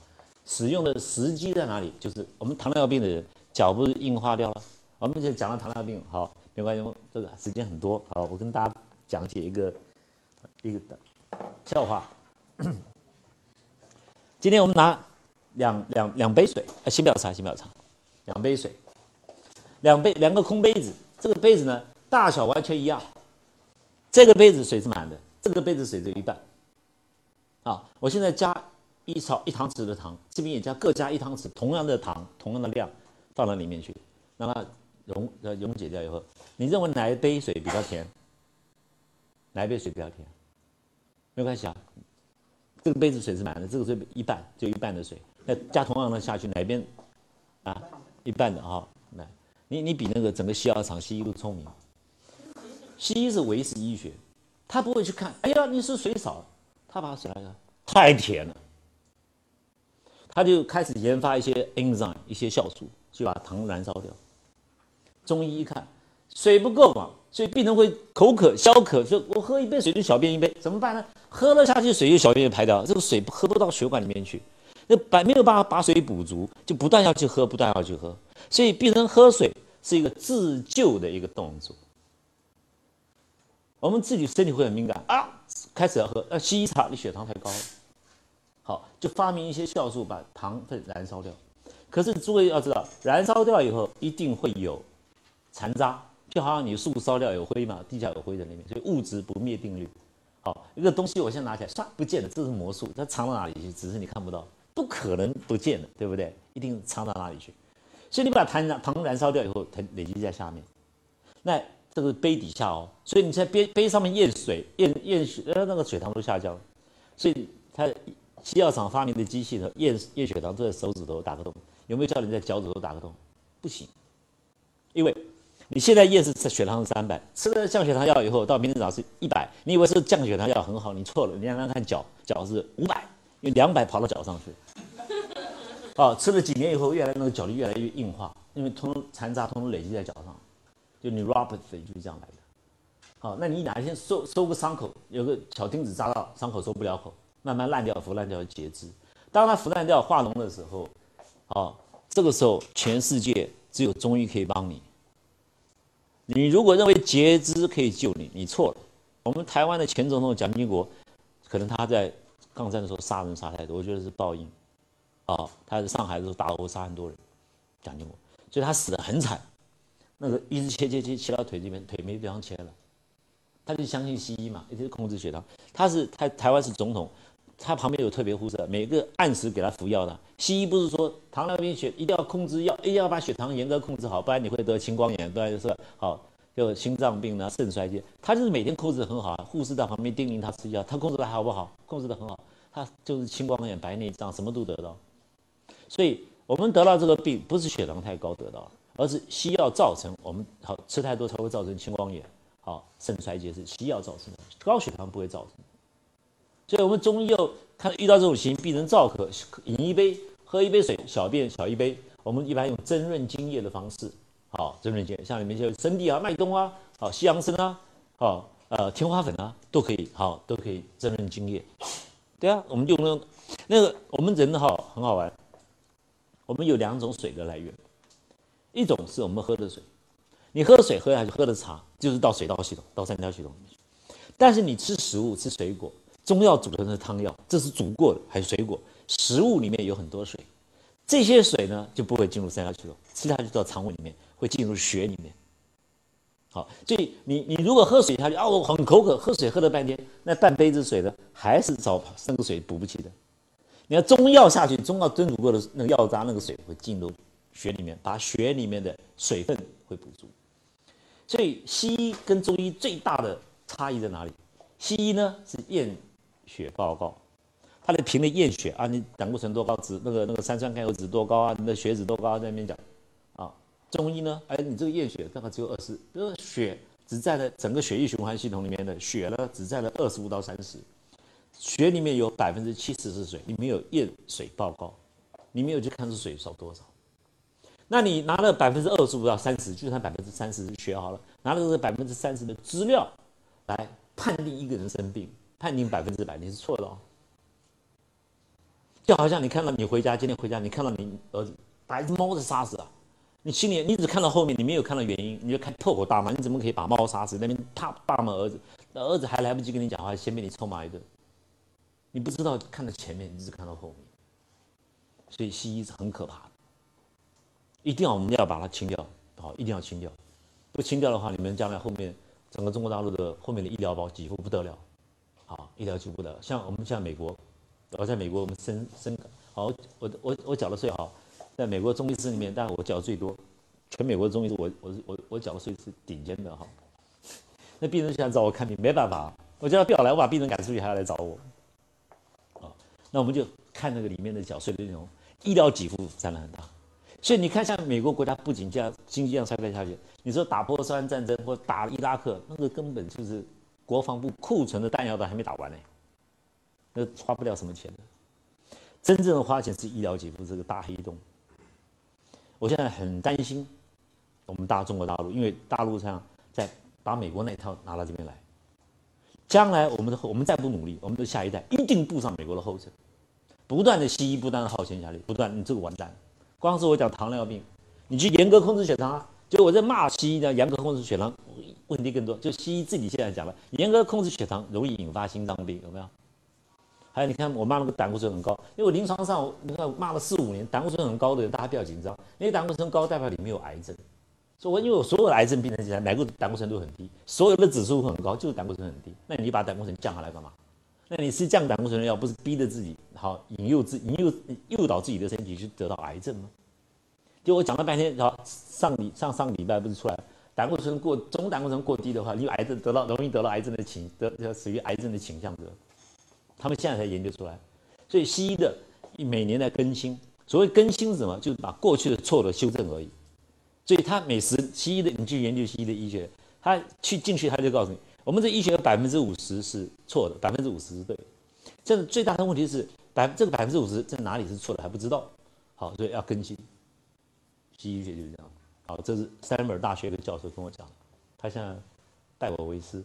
使用的时机在哪里？就是我们糖尿病的人脚不是硬化掉了。我们就讲到糖尿病，好，没关系，这个时间很多，好，我跟大家讲解一个一个笑话。今天我们拿两两两杯水，啊，先不要擦，先不要擦，两杯水，两杯两个空杯子，这个杯子呢大小完全一样，这个杯子水是满的，这个杯子水只有一半。啊，我现在加一勺一汤匙的糖，这边也加各加一汤匙，同样的糖，同样的量放到里面去，让它。溶呃溶解掉以后，你认为哪一杯水比较甜？哪一杯水比较甜？没关系啊，这个杯子水是满的，这个水一半就一半的水，那加同样的下去，哪边啊？一半的哈，来，你你比那个整个西药厂西医都聪明。西医是唯识医学，他不会去看，哎呀，你是水少，他把水来个太甜了，他就开始研发一些 enzyme 一些酵素，去把糖燃烧掉。中医一看，水不够嘛，所以病人会口渴、消渴，说我喝一杯水就小便一杯，怎么办呢？喝了下去水又小便又排掉，这个水喝不到血管里面去，那把没有办法把水补足，就不断要去喝，不断要去喝，所以病人喝水是一个自救的一个动作。我们自己身体会很敏感啊，开始要喝，那，西医查你血糖太高了，好，就发明一些酵素把糖分燃烧掉。可是诸位要知道，燃烧掉以后一定会有。残渣就好像你树烧掉有灰嘛，地下有灰在那边，所以物质不灭定律。好，一个东西我现在拿起来，唰不见了，这是魔术，它藏到哪里去？只是你看不到，不可能不见了，对不对？一定藏到哪里去？所以你把糖糖燃烧掉以后，它累积在下面。那这个杯底下哦，所以你在杯杯上面验水验验血，呃，那个水糖都下降。所以它西药厂发明的机器的，验验血糖都在手指头打个洞，有没有叫你在脚趾头打个洞？不行，因为。你现在验是血糖是三百，吃了降血糖药以后，到明天早上是一百，你以为是降血糖药很好，你错了。你让他看脚，脚是五百，因为两百跑到脚上去。哦，吃了几年以后，越来那个脚力越来越硬化，因为通残渣通通累积在脚上，就你 rapidly 就是这样来的。好，那你哪一天收收个伤口，有个小钉子扎到伤口收不了口，慢慢烂掉、腐烂掉、截肢。当它腐烂掉、化脓的时候，哦，这个时候全世界只有中医可以帮你。你如果认为截肢可以救你，你错了。我们台湾的前总统蒋经国，可能他在抗战的时候杀人杀太多，我觉得是报应。哦，他在上海的时候打殴杀很多人，蒋经国，所以他死得很惨。那个一直切切切切到腿这边，腿没地方切了，他就相信西医嘛，一直控制血糖。他是台台湾是总统。他旁边有特别护士，每个按时给他服药的。西医不是说糖尿病血一定要控制药，一定要把血糖严格控制好，不然你会得青光眼，不然就是好就心脏病啊、肾衰竭。他就是每天控制很好啊，护士在旁边叮咛他吃药，他控制的好不好？控制的很好，他就是青光眼、白内障什么都得到。所以我们得到这个病不是血糖太高得到，而是西药造成我们好吃太多才会造成青光眼、好肾衰竭是西药造成的，高血糖不会造成。所以，我们中医又看遇到这种情形，病人燥渴，饮一杯，喝一杯水，小便小一杯。我们一般用增润津液的方式，好，增润津液，像里面就生地啊、麦冬啊、好西洋参啊、好呃天花粉啊，都可以，好都可以增润津液。对啊，我们就用那个我们人哈很好玩，我们有两种水的来源，一种是我们喝的水，你喝水喝下去喝的茶，就是到水道系统、到三焦系统里面去。但是你吃食物、吃水果。中药煮成的汤药，这是煮过的，还有水果。食物里面有很多水，这些水呢就不会进入三焦系统，吃下去到肠胃里面，会进入血里面。好，所以你你如果喝水下去啊，我很口渴，喝水喝了半天，那半杯子水呢，还是找那个水补不起的。你要中药下去，中药蒸煮过的那个药渣，那个水会进入血里面，把血里面的水分会补足。所以西医跟中医最大的差异在哪里？西医呢是验血报告，他的凭的验血啊，你胆固醇多高，脂那个那个三酸甘油脂多高啊，你的血脂多高在那边讲。啊中医呢？哎，你这个验血大概只有二十，比如血只占了整个血液循环系统里面的血呢，只占了二十五到三十。血里面有百分之七十是水，你没有验水报告，你没有去看这水少多少。那你拿了百分之二十五到三十，就算百分之三十是血好了，拿了这百分之三十的资料来判定一个人生病，判定百分之百你是错的哦。就好像你看到你回家，今天回家，你看到你儿子把一只猫子杀死了。你心里你只看到后面，你没有看到原因，你就看破口大骂，你怎么可以把猫杀死？那边啪爸骂儿子，那儿子还来不及跟你讲话，先被你臭骂一顿。你不知道看到前面，你只看到后面，所以西医是很可怕的，一定要我们要把它清掉，好，一定要清掉。不清掉的话，你们将来后面整个中国大陆的后面的医疗保几乎不得了，好，医疗几乎不得了。像我们像美国，我在美国我们生生好，我我我缴的税好。在美国中医师里面，但我缴的最多，全美国中医师，我我我我缴的税是顶尖的哈。那病人想找我看病，没办法，我叫他不要来，我把病人赶出去，还要来找我。啊，那我们就看那个里面的缴税的内容，医疗给付占了很大。所以你看，像美国国家不仅这样经济这样衰退下去，你说打波斯湾战争或打伊拉克，那个根本就是国防部库存的弹药都还没打完呢，那花不了什么钱的。真正的花钱是医疗给付这个大黑洞。我现在很担心我们大中国大陆，因为大陆上在把美国那一套拿到这边来，将来我们的后我们再不努力，我们的下一代一定步上美国的后尘，不断的西医不断的耗钱下去，不断你这个完蛋。光是我讲糖尿病，你去严格控制血糖啊，就我在骂西医呢严格控制血糖，问题更多。就西医自己现在讲了，严格控制血糖容易引发心脏病，有没有？还有你看，我骂那个胆固醇很高，因为我临床上你看骂了四五年，胆固醇很高的人，大家不要紧张，因为胆固醇高代表你没有癌症。所以我因为我所有的癌症病人起来，哪个胆固醇都很低，所有的指数很高，就是胆固醇很低。那你把胆固醇降下来干嘛？那你是降胆固醇的药，不是逼着自己好引诱自引诱诱导自己的身体去得到癌症吗？就我讲了半天，好上礼上上个礼拜不是出来，胆固醇过总胆固醇过低的话，你癌症得到容易得到癌症的倾得要死于癌症的倾向者。他们现在才研究出来，所以西医的每年在更新。所谓更新是什么？就是把过去的错的修正而已。所以他每时西医的，你去研究西医的医学，他去进去他就告诉你，我们这医学有百分之五十是错的，百分之五十是对。这最大的问题是百这个百分之五十在哪里是错的还不知道。好，所以要更新。西医学就是这样。好，这是三门大学的教授跟我讲，他现在拜我为师。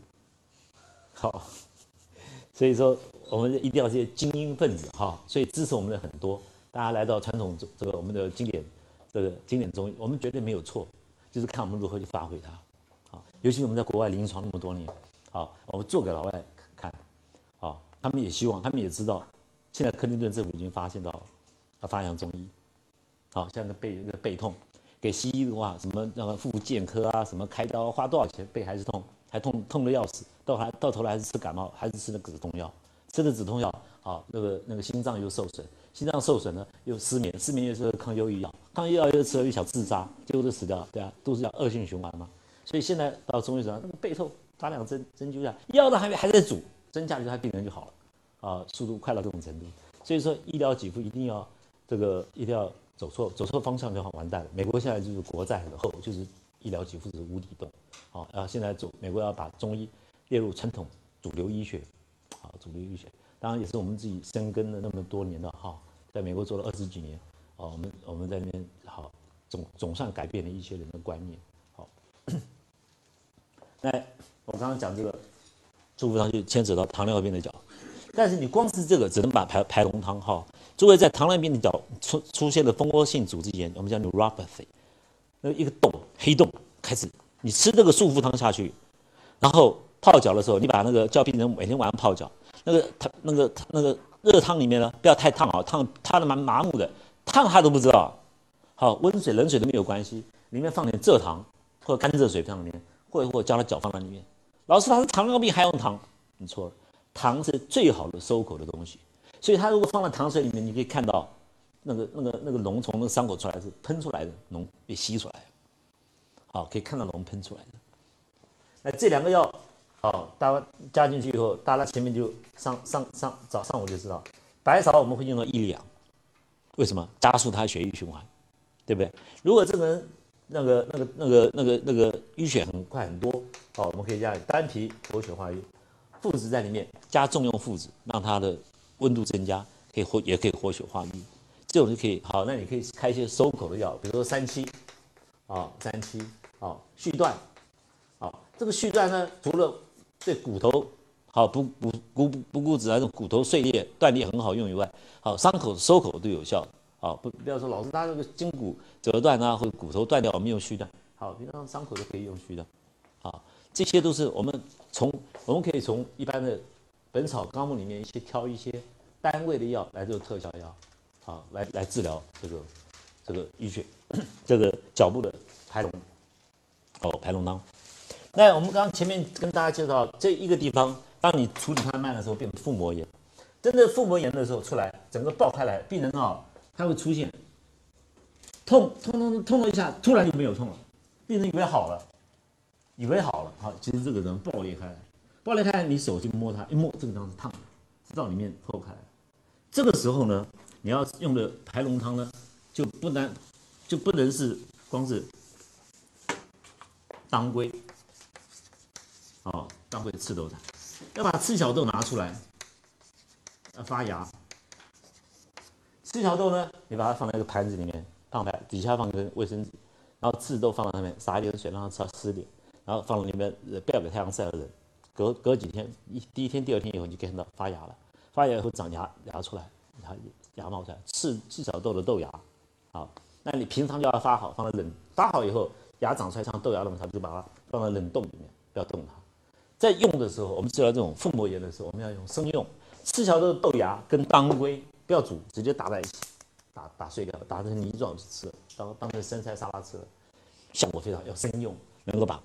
好。所以说，我们一定要这些精英分子哈，所以支持我们的很多。大家来到传统这个我们的经典，这个经典中医，我们绝对没有错，就是看我们如何去发挥它。好，尤其我们在国外临床那么多年，好，我们做给老外看，好，他们也希望，他们也知道，现在克林顿政府已经发现到要发扬中医。好，像个背那个背痛，给西医的话，什么那个复健科啊，什么开刀花多少钱，背还是痛。还痛痛的要死，到还到头来还是吃感冒，还是吃那个止痛药，吃的止痛药，好，那个那个心脏又受损，心脏受损呢又失眠，失眠又是抗忧郁药，抗忧郁药又吃了又想自杀，结果都死掉了，对啊，都是叫恶性循环嘛。所以现在到中医上，那个背痛打两针针灸下，药都还没还在煮，针下去他病人就好了，啊，速度快到这种程度。所以说医疗给付一定要这个一定要走错走错方向就好完蛋了。美国现在就是国债很厚，就是医疗给付是无底洞。好，然后现在走美国要把中医列入传统主流医学，好，主流医学，当然也是我们自己深耕了那么多年的哈，在美国做了二十几年，哦，我们我们在那边好总总算改变了一些人的观念，好，那我刚刚讲这个祝福上就牵扯到糖尿病的脚，但是你光是这个只能把排排龙汤哈，作为在糖尿病的脚出出现的蜂窝性组织炎，我们叫 neuropathy，那一个洞黑洞开始。你吃这个束缚汤下去，然后泡脚的时候，你把那个叫病人每天晚上泡脚，那个他那个那个热汤里面呢，不要太烫啊，烫烫的蛮麻木的，烫他都不知道。好，温水冷水都没有关系，里面放点蔗糖或者甘蔗水放里面，或者或者将它搅放在里面。老师，他是糖尿病还用糖？你错了，糖是最好的收口的东西，所以它如果放在糖水里面，你可以看到那个那个那个脓从那个伤口出来是喷出来的脓被吸出来，好，可以看到脓喷出来的。那这两个药，好，大家加进去以后，大家前面就上上上早上午就知道，白芍我们会用到一两，为什么？加速它血液循环，对不对？如果这个人那个那个那个那个那个淤血很快很多，好，我们可以加丹皮活血化瘀。附子在里面加重用附子，让它的温度增加，可以活也可以活血化瘀，这种就可以好。那你可以开一些收口的药，比如说三七，啊三七，啊续断，啊这个续断呢，除了对骨头好不不骨不骨质那种骨头碎裂断裂很好用以外，好伤口收口都有效。好不不要说老是他那个筋骨折断啊或者骨头断掉，我们用续断。好，平常伤口都可以用续的。好，这些都是我们。从我们可以从一般的《本草纲目》里面一些挑一些单位的药来做特效药，啊，来来治疗这个这个淤血，这个脚部的排脓，哦，排脓汤。那我们刚前面跟大家介绍这一个地方，当你处理它慢的时候，变成腹膜炎。真的腹膜炎的时候出来，整个爆开来，病人啊，他会出现痛痛痛痛了一下，突然就没有痛了，病人以为好了。以为好了，好，其实这个人爆裂开来，爆裂开来，你手去摸它，一摸这个地方是烫的，知道里面破开来。这个时候呢，你要用的排脓汤呢，就不能就不能是光是当归，哦，当归赤豆菜，要把赤小豆拿出来，要发芽。赤小豆呢，你把它放在一个盘子里面，放在底下放个卫生纸，然后赤豆放在上面，撒一点水，让它稍湿点。然后放到里面，不要给太阳晒的人，隔隔几天，一第一天、第二天以后，你就看到发芽了。发芽以后长芽芽出来，芽芽冒出来，赤赤小豆的豆芽。好，那你平常就要发好，放在冷发好以后，芽长出来像豆芽那么长，就把它放在冷冻里面，不要动它。在用的时候，我们治疗这种腹膜炎的时候，我们要用生用赤小豆的豆芽跟当归，不要煮，直接打在一起，打打碎掉，打成泥状去吃，当当成生菜沙拉吃，效果非常好要生用，能够把。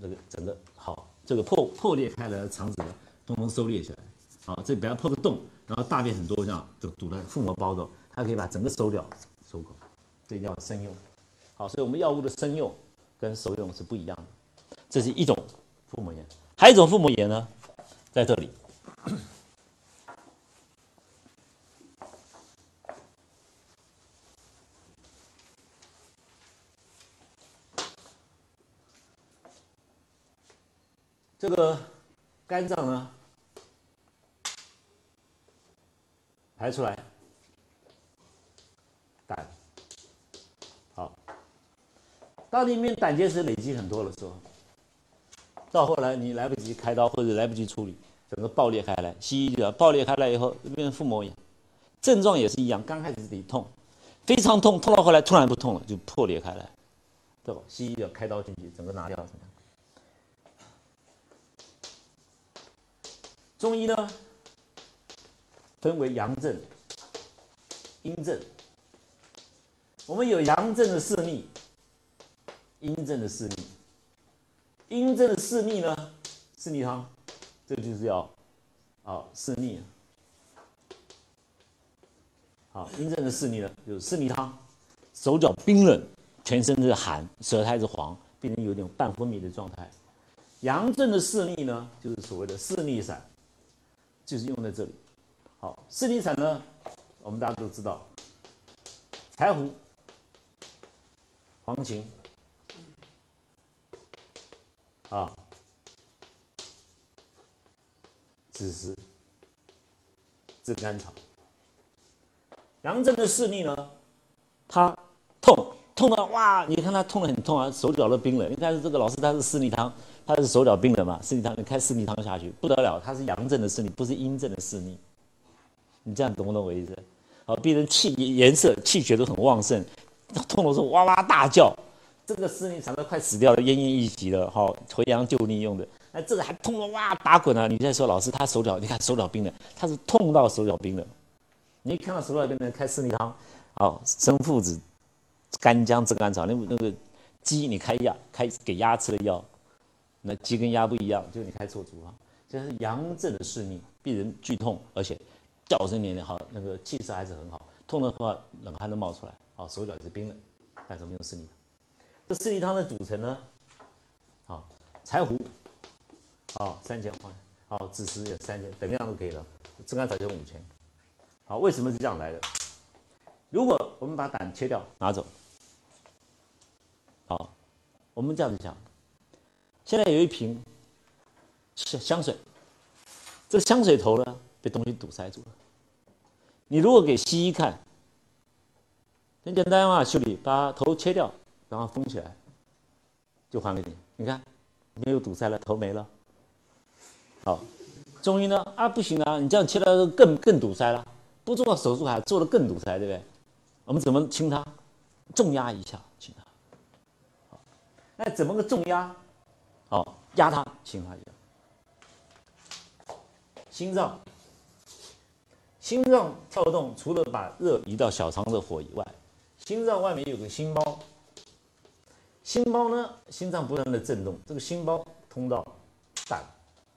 那个整个好，这个破破裂开来的肠子呢，通通收裂起来。好，这不要破个洞，然后大便很多这样就堵在腹膜包着，它可以把整个收掉，收口。这一定要生用。好，所以我们药物的生用跟熟用是不一样的。这是一种腹膜炎，还有一种腹膜炎呢，在这里。这个肝脏呢排出来，胆好，当里面胆结石累积很多的时候，到后来你来不及开刀或者来不及处理，整个爆裂开来，西医就要爆裂开来以后变成腹膜炎，症状也是一样，刚开始得痛，非常痛，痛到后来突然不痛了，就破裂开来，对吧？西医要开刀进去，整个拿掉？中医呢，分为阳症、阴症。我们有阳症的四逆，阴症的四逆。阴症的四逆呢，四逆汤，这就是要，啊，四逆。好，阴症的四逆呢，就是四逆汤，手脚冰冷，全身是寒，舌苔是黄，病人有点半昏迷的状态。阳症的四逆呢，就是所谓的四逆散。就是用在这里。好，四逆散呢，我们大家都知道，柴胡、黄芩啊、枳实、炙甘草。阳症的四逆呢，他痛痛到哇，你看他痛的很痛啊，手脚都冰冷。你看这个老师他是四逆汤。他是手脚冰冷嘛？四逆汤，开四逆汤下去不得了，他是阳症的四逆，不是阴症的四逆。你这样懂不懂我意思？好，病人气颜色、气血都很旺盛，痛的时候哇哇大叫，这个四逆产都快死掉了，奄奄一息了，好回阳救逆用的。那，这个还痛的哇打滚啊！你在说老师他手脚，你看手脚冰冷，他是痛到手脚冰冷。你一看到手脚冰冷，开四逆汤，好生附子、干姜、炙甘草，那那个鸡你开药开给鸭吃的药。那鸡跟鸭不一样，就你开错处方。这是阳症的视力，病人剧痛，而且叫声连连，好，那个气色还是很好，痛的话冷汗都冒出来，好，手脚也是冰冷，但是没有视力。这四逆汤的组成呢，好，柴胡，好，三钱黄，好，枳实也三钱，等量都可以了，炙甘草就五钱。好，为什么是这样来的？如果我们把胆切掉拿走，好，我们这样子讲，现在有一瓶。香香水，这香水头呢被东西堵塞住了。你如果给西医看，很简单嘛，修理把头切掉，然后封起来，就还给你。你看，没有堵塞了，头没了。好，中医呢啊不行啊，你这样切了更更堵塞了，不做手术还做的更堵塞，对不对？我们怎么清它？重压一下清它。好，那怎么个重压？好，压它清它一下。心脏，心脏跳动，除了把热移到小肠的火以外，心脏外面有个心包。心包呢，心脏不断的震动，这个心包通到胆，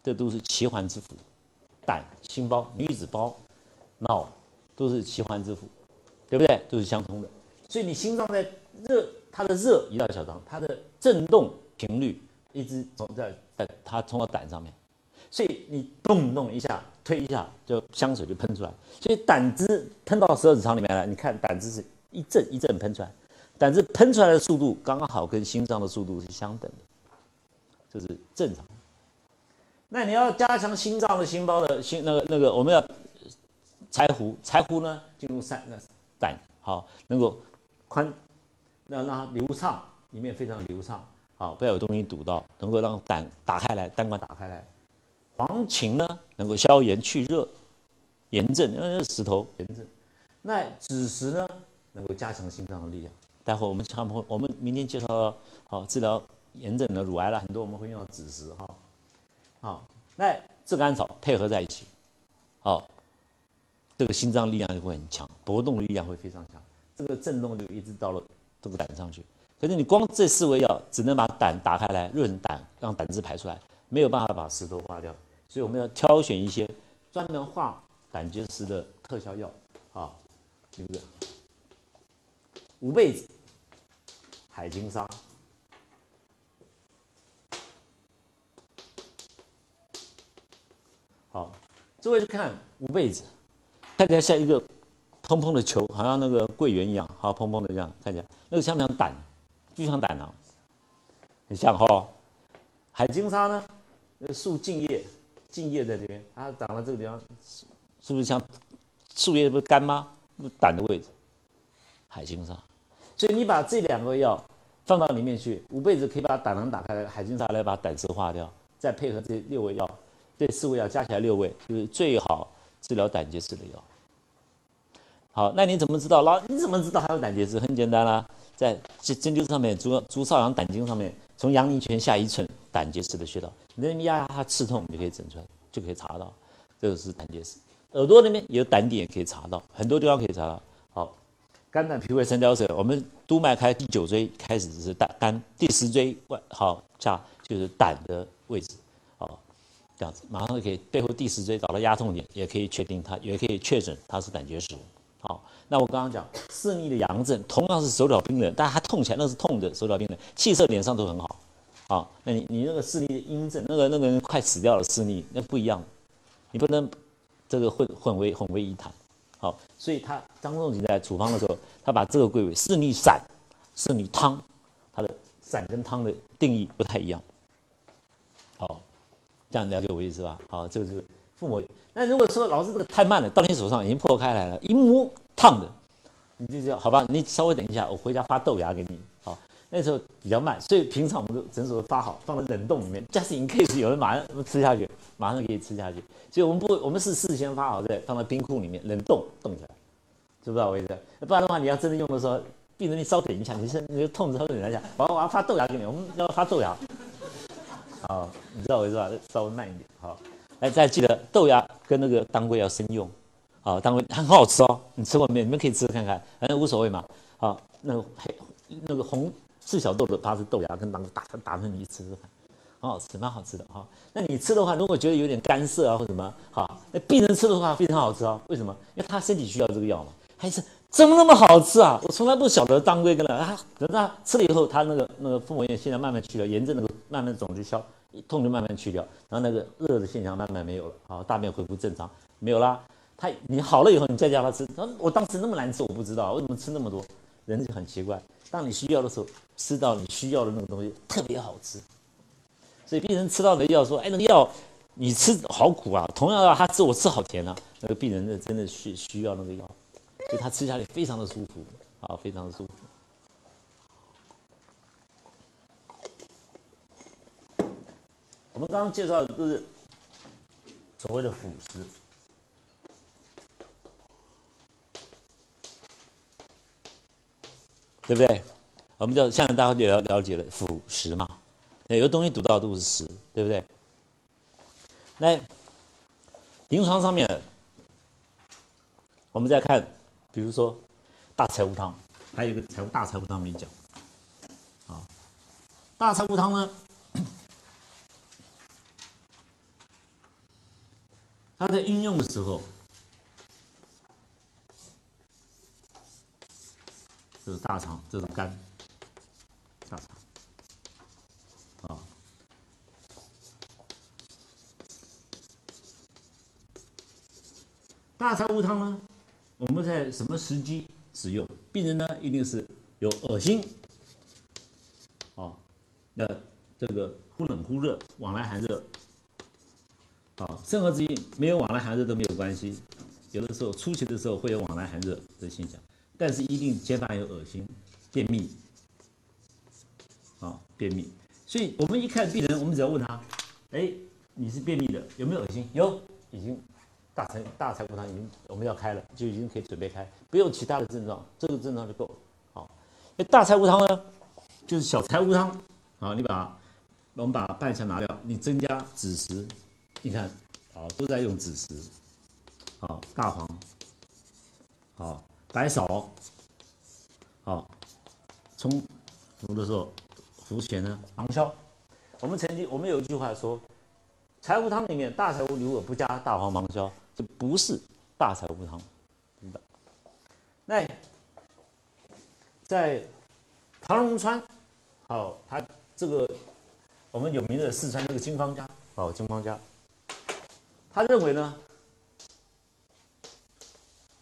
这都是奇环之府。胆、心包、女子包、脑，都是奇环之府，对不对？都是相通的。所以你心脏在热，它的热移到小肠，它的震动频率一直从在在它冲到胆上面。所以你动动一下，推一下，就香水就喷出来。所以胆汁喷到十二指肠里面来，你看胆汁是一阵一阵喷出来，胆汁喷出来的速度刚刚好跟心脏的速度是相等的，这是正常。那你要加强心脏的心包的心那个那个，我们要柴胡，柴胡呢进入三那胆好，能够宽，那让它流畅，里面非常流畅，好不要有东西堵到，能够让胆打开来，胆管打开来。黄芩呢，能够消炎去热、炎症，因为石头炎症。那枳实呢，能够加强心脏的力量。待会我们看，我们明天介绍好治疗炎症的乳癌了很多，我们会用到枳实哈。好，那炙甘草配合在一起，好，这个心脏力量就会很强，搏动力量会非常强，这个震动就一直到了这个胆上去。可是你光这四味药，只能把胆打开来润胆，让胆汁排出来，没有办法把石头化掉。所以我们要挑选一些专门化胆结石的特效药啊，对不对五倍子、海金沙。好，这位看五倍子，看起来像一个砰砰的球，好像那个桂圆一样，好砰砰的这样看起来，那个像不像胆？就像胆囊，很像哈。海金沙呢，树茎叶。茎叶在这边，它长到这个地方，是不是像树叶不是干吗？胆的位置，海金沙。所以你把这两个药放到里面去，五辈子可以把胆囊打开来，海金沙来把胆汁化掉，再配合这六味药，这四味药加起来六味，就是最好治疗胆结石的药。好，那你怎么知道？老你怎么知道还有胆结石？很简单啦，在针针灸上面，朱朱少阳胆经上面，从阳陵泉下一寸。胆结石的穴道，你那压压它刺痛，你可以诊出来，就可以查到，这个是胆结石。耳朵那边有胆点，可以查到，很多地方可以查到。好，肝胆脾胃三焦水，我们督脉开第九椎开始是胆肝，第十椎外好下就是胆的位置。好，这样子马上可以背后第十椎找到压痛点，也可以确定它，也可以确诊它是胆结石。好，那我刚刚讲四逆的阳症，同样是手脚冰冷，但是它痛起来那是痛的手脚冰冷，气色脸上都很好。啊，那你你那个视力的阴症，那个那个人快死掉了，视力那不一样，你不能这个混混为混为一谈。好，所以他张仲景在处方的时候，他把这个归为视力散、视力汤，他的散跟汤的定义不太一样。好，这样了解我意思吧？好，这个是父母。那如果说老师这个太慢了，到你手上已经破开来了，一摸烫的，你就叫好吧，你稍微等一下，我回家发豆芽给你。好。那时候比较慢，所以平常我们都诊所发好，放在冷冻里面，just in case 有人马上吃下去，马上可以吃下去。所以我们不，我们是事先发好在放在冰库里面冷冻冻起来，知不知道我意思？不然的话，你要真的用的时候，病人你稍等一下，你是你就痛之后等一下，我要我要发豆芽给你，我们要发豆芽。好，你知道我意思吧？稍微慢一点。好，大家记得豆芽跟那个当归要生用。好，当归很好吃哦，你吃过没？你们可以吃看看，反正无所谓嘛。好，那个黑那个红。赤小豆的，它是豆芽跟当打打成你吃吃看，很好吃，蛮好吃的哈。那你吃的话，如果觉得有点干涩啊或什么，好，那病人吃的话非常好吃哦。为什么？因为他身体需要这个药嘛。还是怎么那么好吃啊？我从来不晓得当归跟了啊，等他吃了以后，他那个那个腹膜炎现在慢慢去掉，炎症那个慢慢肿就消，痛就慢慢去掉，然后那个热的现象慢慢没有了，好，大便恢复正常，没有啦。他你好了以后，你再叫他吃，他说我当时那么难吃，我不知道为什么吃那么多，人就很奇怪。当你需要的时候，吃到你需要的那个东西特别好吃，所以病人吃到的药说，哎，那个药你吃好苦啊，同样的他吃我吃好甜啊，那个病人那真的需需要那个药。所以他吃下来非常的舒服，啊，非常的舒服。我们刚刚介绍的都是所谓的辅食，对不对？我们叫现在大家了了解了辅食嘛，有的东西读到都是食，对不对？那临床上面，我们再看。比如说，大柴胡汤，还有一个柴胡大柴胡汤没讲，啊，大柴胡汤呢，它在应用的时候，这是大肠，这是肝，大肠，啊，大柴胡汤呢？我们在什么时机使用？病人呢，一定是有恶心，啊，那这个忽冷忽热，往来寒热，啊，任何疾病没有往来寒热都没有关系，有的时候初期的时候会有往来寒热的现象，但是一定结伴有恶心、便秘，啊，便秘。所以我们一看病人，我们只要问他，哎，你是便秘的，有没有恶心？有，已经。大柴大柴胡汤已经我们要开了，就已经可以准备开，不用其他的症状，这个症状就够了。好，那大柴胡汤呢，就是小柴胡汤。好，你把我们把半夏拿掉，你增加子时，你看，好都在用子时。好，大黄，好白芍，好从服的时候服前呢芒硝。我们曾经我们有一句话说，柴胡汤里面大柴胡如果不加大黄芒硝。这不是大柴胡汤，真的。那在唐荣川，好，他这个我们有名的四川这个经方家，哦，经方家，他认为呢，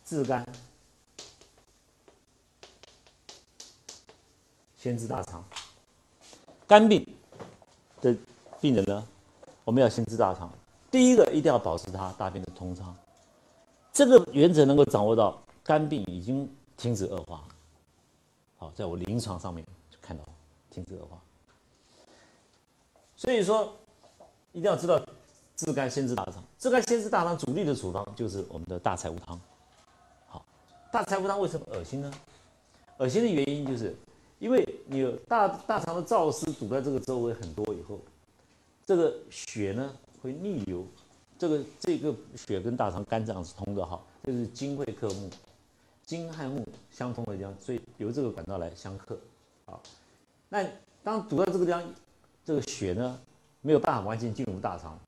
治肝、先治大肠，肝病的病人呢，我们要先治大肠。第一个一定要保持它大便的通畅，这个原则能够掌握到，肝病已经停止恶化。好，在我临床上面就看到停止恶化。所以说，一定要知道治肝先治大肠。治肝先治大肠主力的处方就是我们的大柴胡汤。好，大柴胡汤为什么恶心呢？恶心的原因就是因为你有大大肠的燥湿堵在这个周围很多以后，这个血呢。会逆流，这个这个血跟大肠、肝脏是通的哈，就是金会克木，金和木相通的地方，所以由这个管道来相克。好，那当堵在这个地方，这个血呢没有办法完全进入大肠，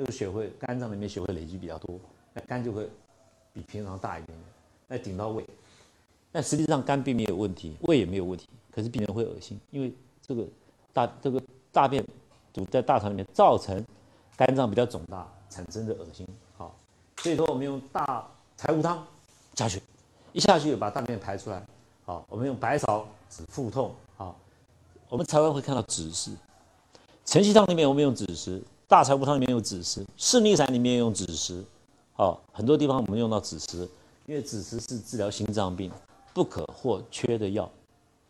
这个血会肝脏里面血会累积比较多，那肝就会比平常大一点点，那顶到胃，但实际上肝并没有问题，胃也没有问题，可是病人会恶心，因为这个大这个大便堵在大肠里面造成。肝脏比较肿大，产生的恶心。好，所以说我们用大柴胡汤下去，一下去把大便排出来。好，我们用白芍止腹痛。好，我们台湾会看到枳实，承气汤里面我们用枳实，大柴胡汤里面有枳实，四逆散里面用枳实。好，很多地方我们用到枳实，因为枳实是治疗心脏病不可或缺的药。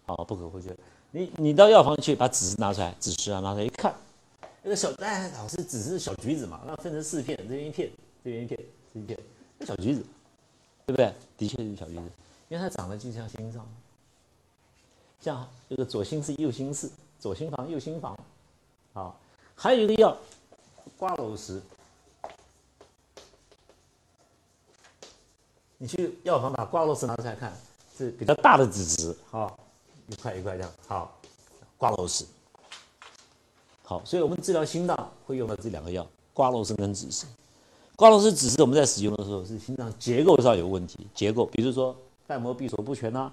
好，不可或缺。你你到药房去把枳实拿出来，枳实啊拿出来一看。那个小哎，老师只是小橘子嘛，那分成四片，这边一片，这边一片，这一片，小橘子，对不对？的确是小橘子，因为它长得就像心脏，像这个左心室、右心室，左心房、右心房，好，还有一个药，瓜蒌实，你去药房把瓜蒌石拿出来看，是比较大的籽实，好，一块一块这样，好，瓜蒌石。好，所以我们治疗心脏会用到这两个药，瓜洛斯跟枳实。瓜洛斯只是我们在使用的时候是心脏结构上有问题，结构，比如说瓣膜闭锁不全呐，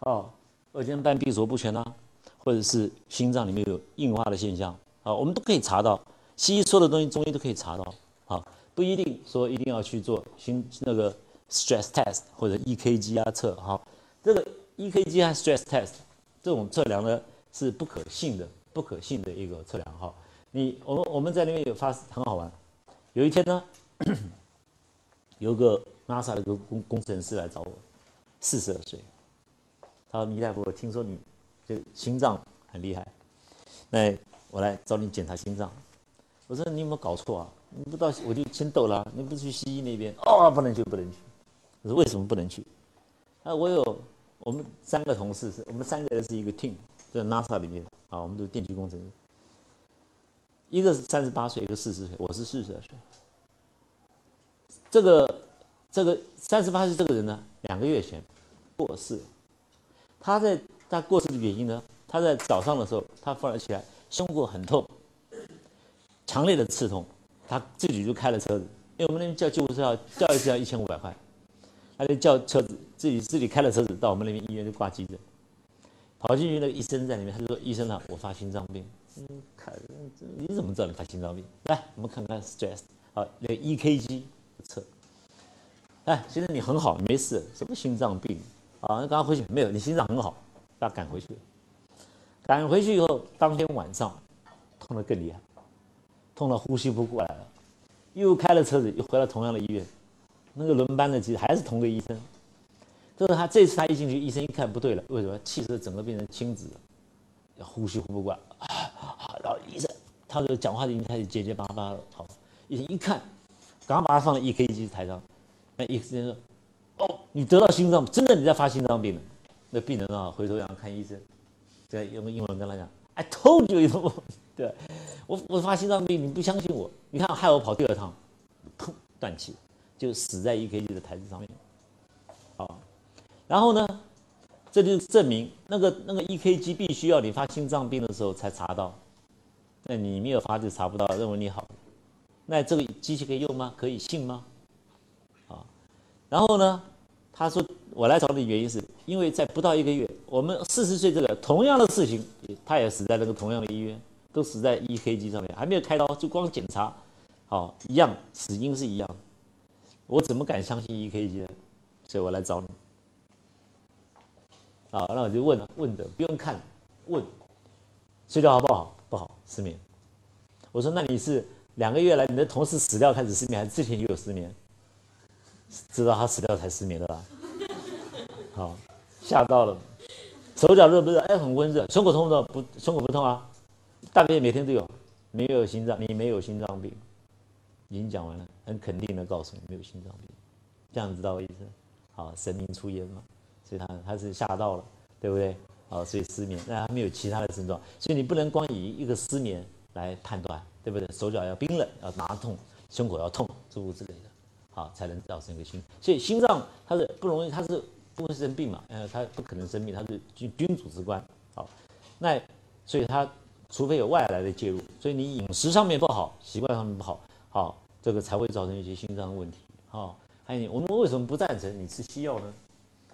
哦，二尖瓣闭锁不全呐，或者是心脏里面有硬化的现象，啊，我们都可以查到，西医说的东西中医都可以查到，啊，不一定说一定要去做心那个 stress test 或者 EKG 啊测，哈，这个 EKG 和 stress test 这种测量呢是不可信的，不可信的一个测量，哈，你我们我们在那边有发很好玩，有一天呢。有个 NASA 的个工工程师来找我，四十二岁。他说：“倪大夫，我听说你这心脏很厉害，那我来找你检查心脏。”我说：“你有没有搞错啊？你不到我就先逗了，你不去西医那边？哦，不能去，不能去。我说为什么不能去？啊，我有我们三个同事，是我们三个人是一个 team，在 NASA 里面啊，我们都是电气工程师。一个是三十八岁，一个四十岁，我是四十二岁。”这个这个三十八岁这个人呢，两个月前过世。他在他过世的原因呢，他在早上的时候，他忽然起来胸部很痛，强烈的刺痛，他自己就开了车子，因为我们那边叫救护车要叫一次要一千五百块，他就叫车子自己自己开了车子到我们那边医院去挂急诊，跑进去那个医生在里面，他就说医生啊，我发心脏病。嗯，看你怎么知道你发心脏病？来，我们看看 stress，好，那个 EKG。测，哎，先生你很好，没事，什么心脏病啊？那刚刚回去没有，你心脏很好，把他赶回去。赶回去以后，当天晚上痛得更厉害，痛到呼吸不过来了，又开了车子，又回到同样的医院。那个轮班的其实还是同个医生，就是他这次他一进去，医生一看不对了，为什么？气色整个变成青紫，呼吸呼不过来，然后医生他的讲话已经开始结结巴巴了。好，医生一看。刚把他放在 EKG 台上，那医生说：“哦，你得到心脏，真的你在发心脏病了。”那病人啊，回头想看医生，在用英文跟他讲：“I told you，对，我我发心脏病，你不相信我？你看害我跑第二趟，砰断气，就死在 EKG 的台子上面。好，然后呢，这就证明那个那个 EKG 必须要你发心脏病的时候才查到，那你没有发就查不到，认为你好。”那这个机器可以用吗？可以信吗？啊，然后呢，他说我来找你原因是因为在不到一个月，我们四十岁这个同样的事情，他也死在那个同样的医院，都死在 EKG 上面，还没有开刀就光检查，好一样死因是一样，我怎么敢相信 EKG 呢？所以我来找你，啊，那我就问问的不用看，问睡觉好不好？不好，失眠。我说那你是？两个月来，你的同事死掉开始失眠，还是之前就有失眠？知道他死掉才失眠的吧？好，吓到了。手脚热不热？哎，很温热。胸口痛不痛？不，胸口不痛啊。大便每天都有，没有心脏，你没有心脏病。已经讲完了，很肯定的告诉你没有心脏病，这样知道我意思？好，神明出烟嘛，所以他他是吓到了，对不对？好，所以失眠，那他没有其他的症状，所以你不能光以一个失眠来判断。对不对？手脚要冰冷，要拿痛，胸口要痛，诸如之类的，好才能造成一个心。所以心脏它是不容易，它是不会生病嘛？呃，它不可能生病，它是君君主之官。好，那所以它除非有外来的介入，所以你饮食上面不好，习惯上面不好，好，这个才会造成一些心脏的问题。好，还有你我们为什么不赞成你吃西药呢？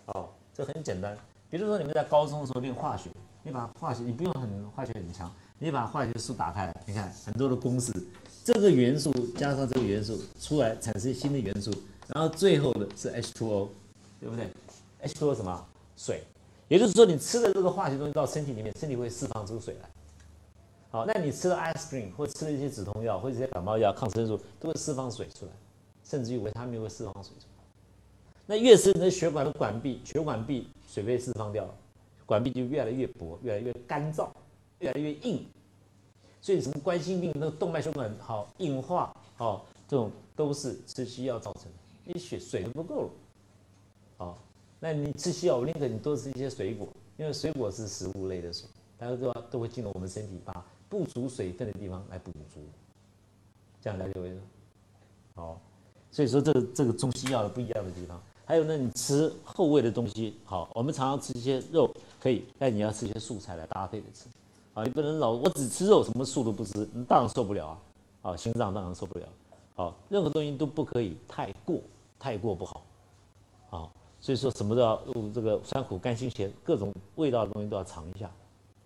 哦，这很简单。比如说你们在高中的时候练化学，你把化学你不用很化学很强。你把化学书打开来，你看很多的公式，这个元素加上这个元素出来产生新的元素，然后最后的是 H2O，对不对？H2O 什么？水。也就是说，你吃的这个化学东西到身体里面，身体会释放出水来。好，那你吃了 ice cream 或吃了一些止痛药或者一些感冒药、抗生素，都会释放水出来，甚至于维他命会释放水出来。那越是你的血管的管壁，血管壁水被释放掉了，管壁就越来越薄，越来越干燥。越来越硬，所以什么冠心病、那个动脉血管好硬化，好这种都是吃西药造成的。你血水都不够了，好，那你吃西药，我宁可你多吃一些水果，因为水果是食物类的水，大家都都会进入我们身体，把不足水分的地方来补足，这样了解为止。好，所以说这个这个中西药的不一样的地方，还有呢，你吃厚味的东西，好，我们常常吃一些肉可以，但你要吃一些素菜来搭配着吃。啊，你不能老我只吃肉，什么素都不吃，你当然受不了啊，啊，心脏当然受不了，啊，任何东西都不可以太过，太过不好，啊，所以说什么都要入这个酸苦甘辛咸各种味道的东西都要尝一下，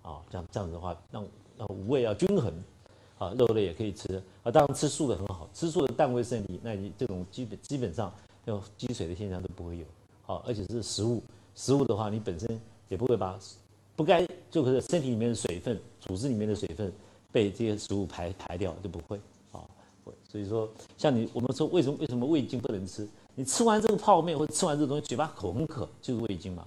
啊，这样这样子的话，让啊五味要均衡，啊，肉类也可以吃，啊，当然吃素的很好，吃素的蛋味胜利，那你这种基本基本上这种积水的现象都不会有，好，而且是食物，食物的话你本身也不会把。不该就是身体里面的水分，组织里面的水分被这些食物排排掉就不会啊。所以说，像你我们说为什么为什么味精不能吃？你吃完这个泡面或者吃完这个东西，嘴巴口很渴，就是味精嘛。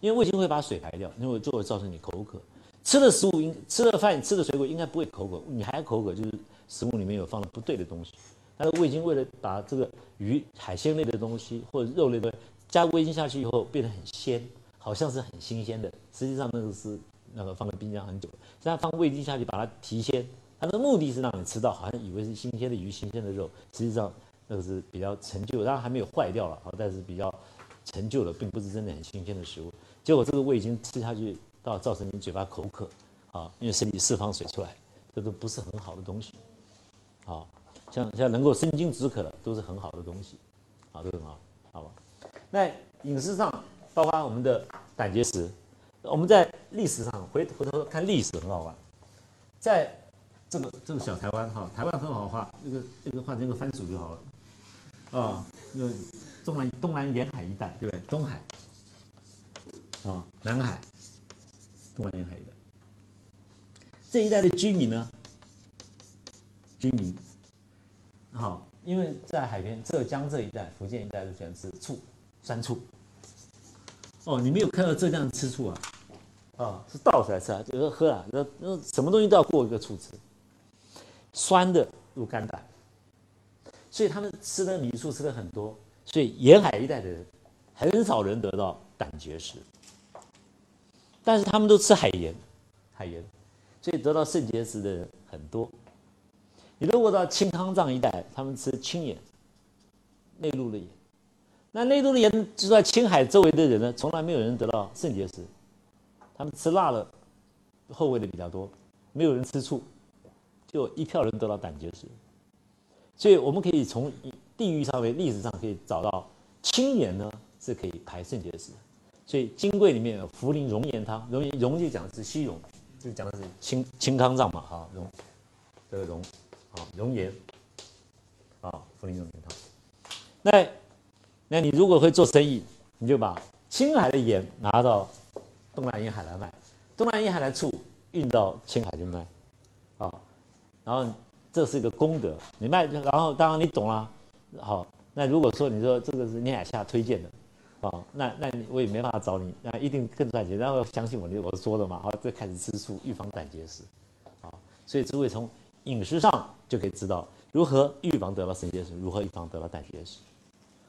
因为味精会把水排掉，因为就会造成你口渴。吃的食物应吃的饭、吃的水果应该不会口渴，你还口渴就是食物里面有放了不对的东西。但是味精为了把这个鱼、海鲜类的东西或者肉类的加味精下去以后，变得很鲜。好像是很新鲜的，实际上那个是那个放在冰箱很久，现在放味精下去把它提鲜，它的目的是让你吃到，好像以为是新鲜的鱼、新鲜的肉，实际上那个是比较陈旧，当然还没有坏掉了啊，但是比较陈旧了，并不是真的很新鲜的食物。结果这个味精吃下去，到造成你嘴巴口渴啊，因为身体释放水出来，这都不是很好的东西。啊，像像能够生津止渴的，都是很好的东西，啊，都很好，好吧？那饮食上。包括我们的胆结石，我们在历史上回回头看历史很好玩，在这个这个小台湾哈，台湾很好画，那个那个画成一个番薯就好了，啊，那个东南东南沿海一带，对不对？东海，啊，南海，东南沿海一带，这一带的居民呢，居民，好，因为在海边，浙江这一带、福建一带都喜欢吃醋，酸醋。哦，你没有看到浙江人吃醋啊？啊，是倒出来吃啊，就是喝啊，那那什么东西都要过一个醋汁，酸的入肝胆，所以他们吃的米醋吃的很多，所以沿海一带的人很少人得到胆结石，但是他们都吃海盐，海盐，所以得到肾结石的人很多。你如果到青康藏一带，他们吃青盐，内陆的盐。那内陆的盐就在青海周围的人呢，从来没有人得到肾结石，他们吃辣的后味的比较多，没有人吃醋，就一票人得到胆结石。所以我们可以从地域上面、历史上可以找到青盐呢是可以排肾结石。所以金匮里面有茯苓溶盐汤，溶溶就讲的是西溶，就讲的是清清康藏嘛，哈溶这个溶啊溶盐啊茯苓溶盐汤，那。那你如果会做生意，你就把青海的盐拿到东南沿海来卖，东南沿海的醋运到青海去卖，啊，然后这是一个功德，你卖，然后当然你懂了，好，那如果说你说这个是聂海下推荐的，啊，那那我也没办法找你，那一定更赚钱，然后相信我，我说的嘛，好，再开始吃素，预防胆结石，啊，所以诸位从饮食上就可以知道如何预防得了肾结石，如何预防得了胆结石。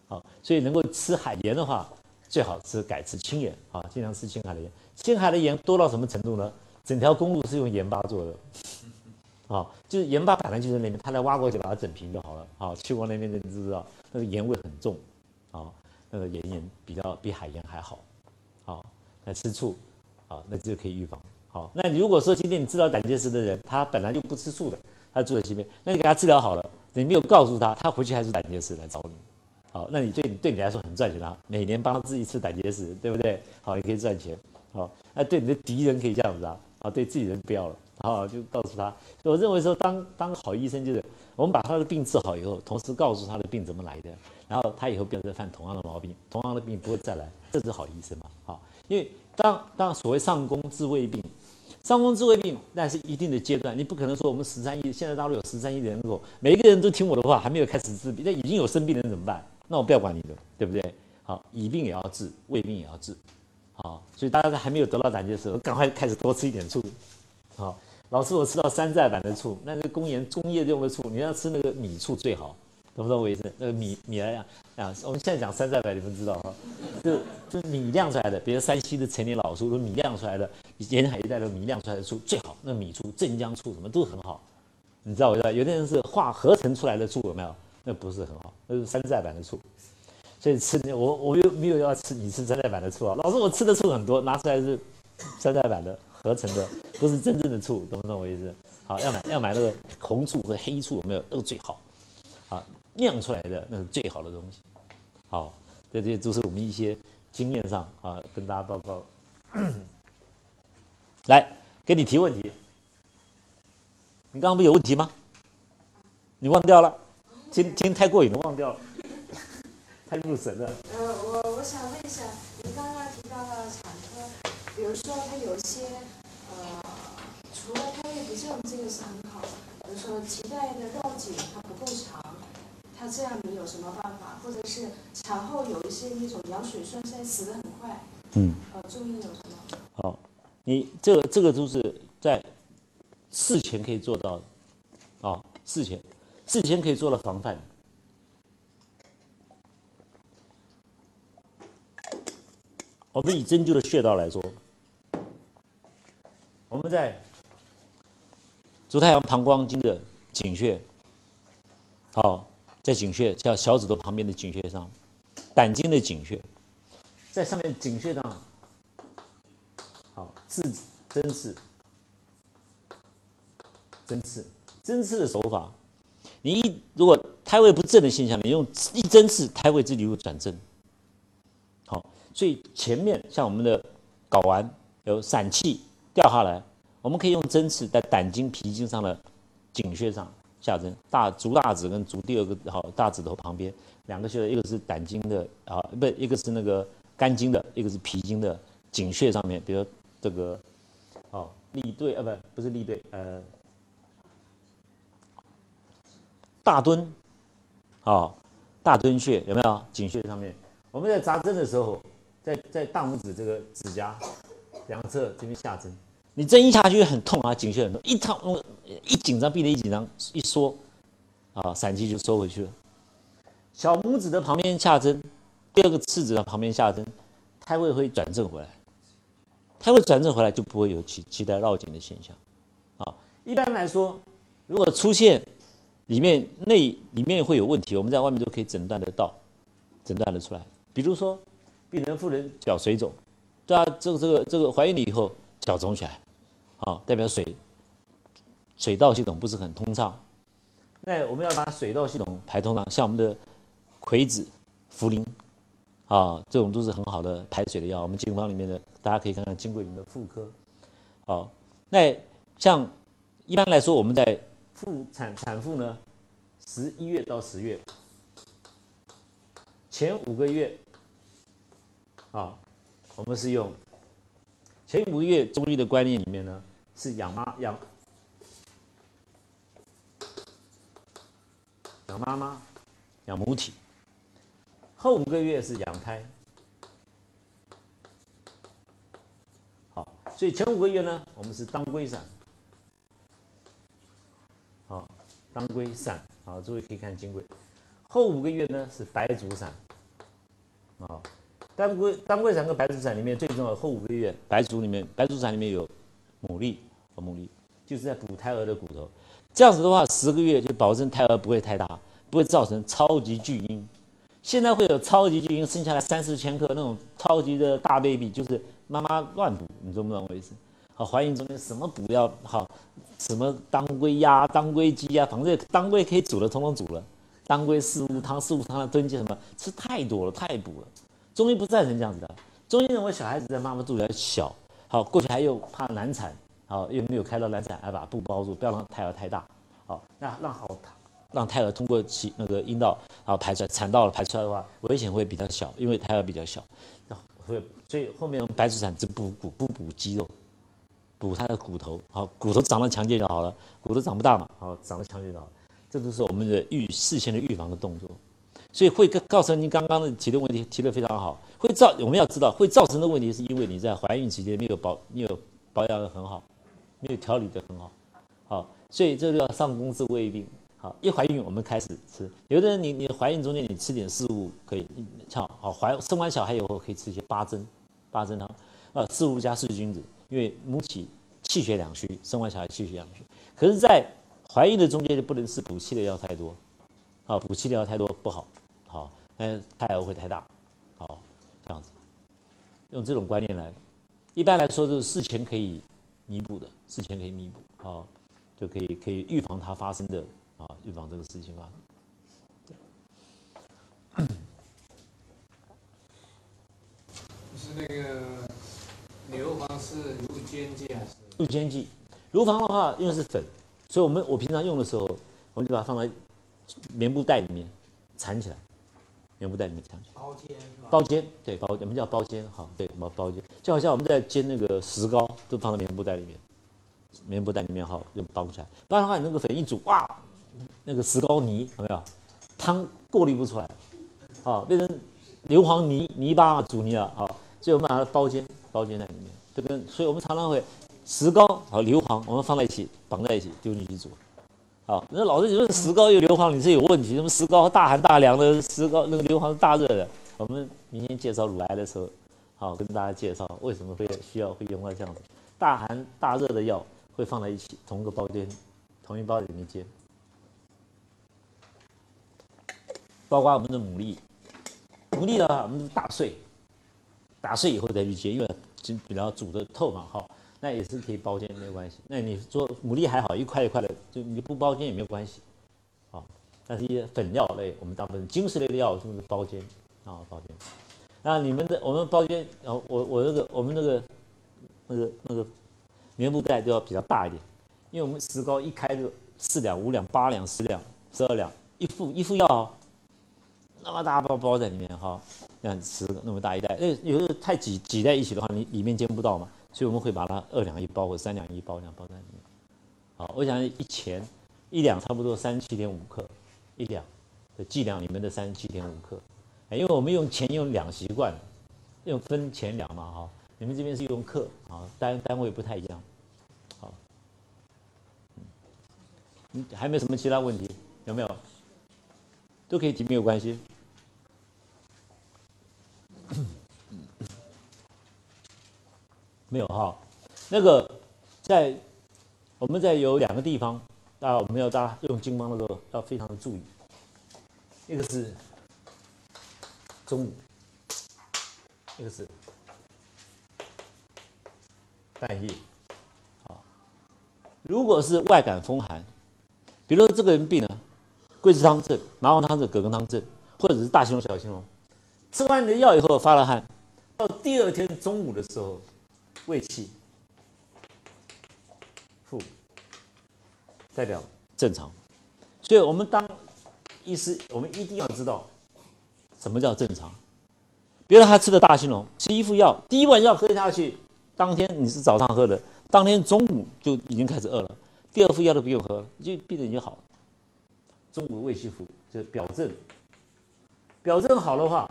好，所以能够吃海盐的话，最好吃改吃青盐啊，尽量吃青海的盐。青海的盐多到什么程度呢？整条公路是用盐巴做的，啊，就是盐巴本来就在那边，他来挖过去把它整平就好了。啊，去过那边的你知道，那个盐味很重，那个盐盐比较比海盐还好，好，那吃醋，好，那这就可以预防。好，那如果说今天你治疗胆结石的人，他本来就不吃醋的，他住在西边，那你给他治疗好了，你没有告诉他，他回去还是胆结石来找你。好，那你对你对你来说很赚钱啊，每年帮他治一次胆结石，对不对？好，你可以赚钱。好，那对你的敌人可以这样子啊，啊，对自己人不要了。好，就告诉他，我认为说当当好医生就是我们把他的病治好以后，同时告诉他的病怎么来的，然后他以后不要再犯同样的毛病，同样的病不会再来，这是好医生嘛？好，因为当当所谓上工治未病，上工治未病，那是一定的阶段，你不可能说我们十三亿现在大陆有十三亿人口，每一个人都听我的话，还没有开始治病，那已经有生病的人怎么办？那我不要管你的，对不对？好，乙病也要治，胃病也要治，好，所以大家在还没有得到胆结石，赶快开始多吃一点醋。好，老师，我吃到山寨版的醋，那个工业工业用的醋，你要吃那个米醋最好，懂不懂我意思？那个米米来讲啊，我们现在讲山寨版，你们知道哈？就就米酿出来的，比如山西的陈年老醋，都米酿出来的，沿海一带的米酿出来的醋最好，那米醋、镇江醋什么都很好，你知道我知道，有的人是化合成出来的醋，有没有？那不是很好，那是山寨版的醋，所以吃我我又没有要吃你吃山寨版的醋啊，老师我吃的醋很多，拿出来是山寨版的，合成的，不是真正的醋，懂不懂我意思？好，要买要买那个红醋和黑醋，有没有？那个最好，啊，酿出来的那是最好的东西。好，这些都是我们一些经验上啊，跟大家报告。来，给你提问题。你刚刚不有问题吗？你忘掉了？今今天太过瘾了，忘掉了，太入神了。呃，我我想问一下，你刚刚提到了，比如说他有一些呃，除了胎位不正，这个是很好的，比如说脐带的绕颈它不够长，它这样你有什么办法？或者是产后有一些那种羊水栓塞死的很快，嗯，呃，中医有什么？好，你这个这个都是在事前可以做到的，啊，事前事前可以做到防范。我们以针灸的穴道来说，我们在足太阳膀胱经的井穴，好，在井穴叫小指头旁边的井穴上，胆经的井穴，在上面井穴上，好，刺针刺，针刺，针刺的手法，你一如果胎位不正的现象，你用一针刺，胎位自己会转正。好，所以前面像我们的睾丸有散气掉下来，我们可以用针刺在胆经、脾经上的井穴上下针，大足大指跟足第二个好大指头旁边两个穴，一个是胆经的啊，不，一个是那个肝经的，一个是脾经的井穴上面，比如这个哦立对啊，不不是立对，呃大敦，哦大敦穴有没有井穴上面？我们在扎针的时候，在在大拇指这个指甲两侧这边下针，你针一下去很痛啊，井穴很痛，一烫一紧张，闭得一紧张，一缩啊，散气就收回去了。小拇指的旁边下针，第二个次指的旁边下针，胎位会转正回来，胎位转正回来就不会有脐脐带绕颈的现象啊。一般来说，如果出现里面内里面会有问题，我们在外面都可以诊断得到，诊断得出来。比如说，病人妇人脚水肿，对啊，这个这个这个怀孕了以后脚肿起来，啊，代表水水道系统不是很通畅。那我们要把水道系统排通畅，像我们的葵子、茯苓，啊，这种都是很好的排水的药。我们金方里面的，大家可以看看金桂林的妇科。好，那像一般来说，我们在妇产产妇呢，十一月到十月前五个月。啊，我们是用前五个月中医的观念里面呢，是养妈养养妈妈养母体，后五个月是养胎。好，所以前五个月呢，我们是当归散。好，当归散，好，诸位可以看金匮。后五个月呢是白术散。啊。当归当归散跟白术散里面最重要后五个月，白术里面白术散里面有牡蛎和牡蛎，就是在补胎儿的骨头。这样子的话，十个月就保证胎儿不会太大，不会造成超级巨婴。现在会有超级巨婴生下来三四千克那种超级的大 baby，就是妈妈乱补，你懂不懂我意思？好，怀孕中间什么补药好，什么当归鸭、当归鸡呀，反正当归可以煮的，通通煮了。当归四物汤、四物汤的炖鸡什么，吃太多了，太补了。中医不赞成这样子的，中医认为小孩子在妈妈肚子里小，好过去还又怕难产，好又没有开到难产，还把布包住，不要让胎儿太大，好那让好让胎儿通过其那个阴道然后排出来，产道了排出来的话，危险会比较小，因为胎儿比较小，那会所以后面白术散只补骨不补肌肉，补他的骨头，好骨头长得强健就好了，骨头长不大嘛，好长得强健就好，这都是我们的预事先的预防的动作。所以会告告诉您刚刚的提的问题提的非常好，会造我们要知道会造成的问题是因为你在怀孕期间没有保没有保养的很好，没有调理的很好，好，所以这就要上工治胃病。好，一怀孕我们开始吃，有的人你你怀孕中间你吃点四物可以，像好怀生完小孩以后可以吃一些八珍八珍汤，呃四物加四君子，因为母体气血两虚，生完小孩气血两虚，可是，在怀孕的中间就不能吃补气的药太多，啊补气的药太多不好。好，但胎儿会太大，好，这样子，用这种观念来，一般来说就是事前可以弥补的，事前可以弥补，啊，就可以可以预防它发生的啊，预防这个事情发生。是那个硫磺是入煎剂还是？入煎剂，硫磺的话，因为是粉，所以我们我平常用的时候，我们就把它放在棉布袋里面缠起来，棉布袋里面。包煎是吧？包煎，对包，我们叫包煎，好，对包包煎，就好像我们在煎那个石膏，都放在棉布袋里面，棉布袋里面好就包起来，不然的话你那个粉一煮，哇，那个石膏泥有没有？汤过滤不出来，好变成硫磺泥泥巴煮泥了，好，所以我们把它包煎，包煎在里面，这跟所以我们常常会石膏和硫磺我们放在一起绑在一起丢进去煮，好，那老师，你说石膏有硫磺，你是有问题，什么石膏大寒大凉的石膏，那个硫磺是大热的。我们明天介绍乳癌的时候，好跟大家介绍为什么会需要会用到这样子大寒大热的药会放在一起，同一个包间，同一包里面煎。包括我们的牡蛎，牡蛎的话我们打碎，打碎以后再去煎，因为就比较煮的透嘛，哈，那也是可以包煎没有关系。那你做牡蛎还好，一块一块的，就你不包煎也没有关系，好。但是一些粉料类，我们大部分精石类的药是不是包煎？啊，包间，那你们的我们包间，然后我我那个我们那个那个那个棉布袋都要比较大一点，因为我们石膏一开就四两、五两、八两、十两、十二两，一副一副药，那么大包包在里面哈，这样十那么大一袋，那有时候太挤挤在一起的话，你里面煎不到嘛，所以我们会把它二两一包或三两一包这样包在里面。好，我想一钱一两差不多三十七点五克，一两的剂量里面的三十七点五克。因为我们用钱用两习惯，用分钱两嘛哈，你们这边是用克啊，单单位不太一样，好，嗯，还没有什么其他问题，有没有？都可以提，没有关系。没有哈，那个在我们在有两个地方，大家，我们要大家用金方的时候要非常的注意，一个是。中午，一个是半夜，啊，如果是外感风寒，比如说这个人病了，桂枝汤症、麻黄汤症、葛根汤症，或者是大青龙、小青龙，吃完你的药以后发了汗，到第二天中午的时候，胃气腹，代表正常，所以我们当医师，我们一定要知道。什么叫正常？比如他吃的大青龙，吃一副药，第一碗药喝下去，当天你是早上喝的，当天中午就已经开始饿了，第二副药都不用喝，就闭着眼就好了。中午胃气腹就是表症，表症好的话，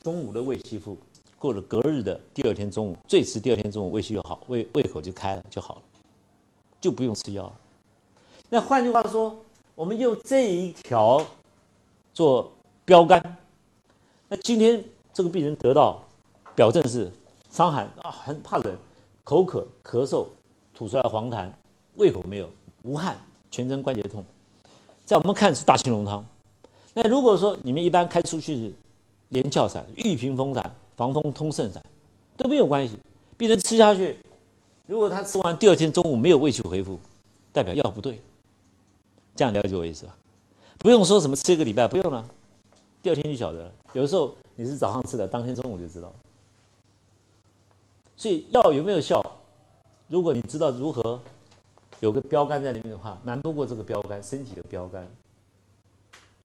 中午的胃气腹，过了隔日的第二天中午，最迟第二天中午胃气就好，胃胃口就开了就好了，就不用吃药了。那换句话说，我们用这一条做标杆。那今天这个病人得到表症是伤寒啊，很怕冷，口渴、咳嗽，吐出来黄痰，胃口没有，无汗，全身关节痛，在我们看是大青龙汤。那如果说你们一般开出去是连翘散、玉屏风散、防风通圣散都没有关系，病人吃下去，如果他吃完第二天中午没有胃气恢复，代表药不对，这样了解我意思吧？不用说什么吃一个礼拜，不用了。第二天就晓得了，有时候你是早上吃的，当天中午就知道。所以药有没有效，如果你知道如何有个标杆在里面的话，难不过这个标杆，身体的标杆。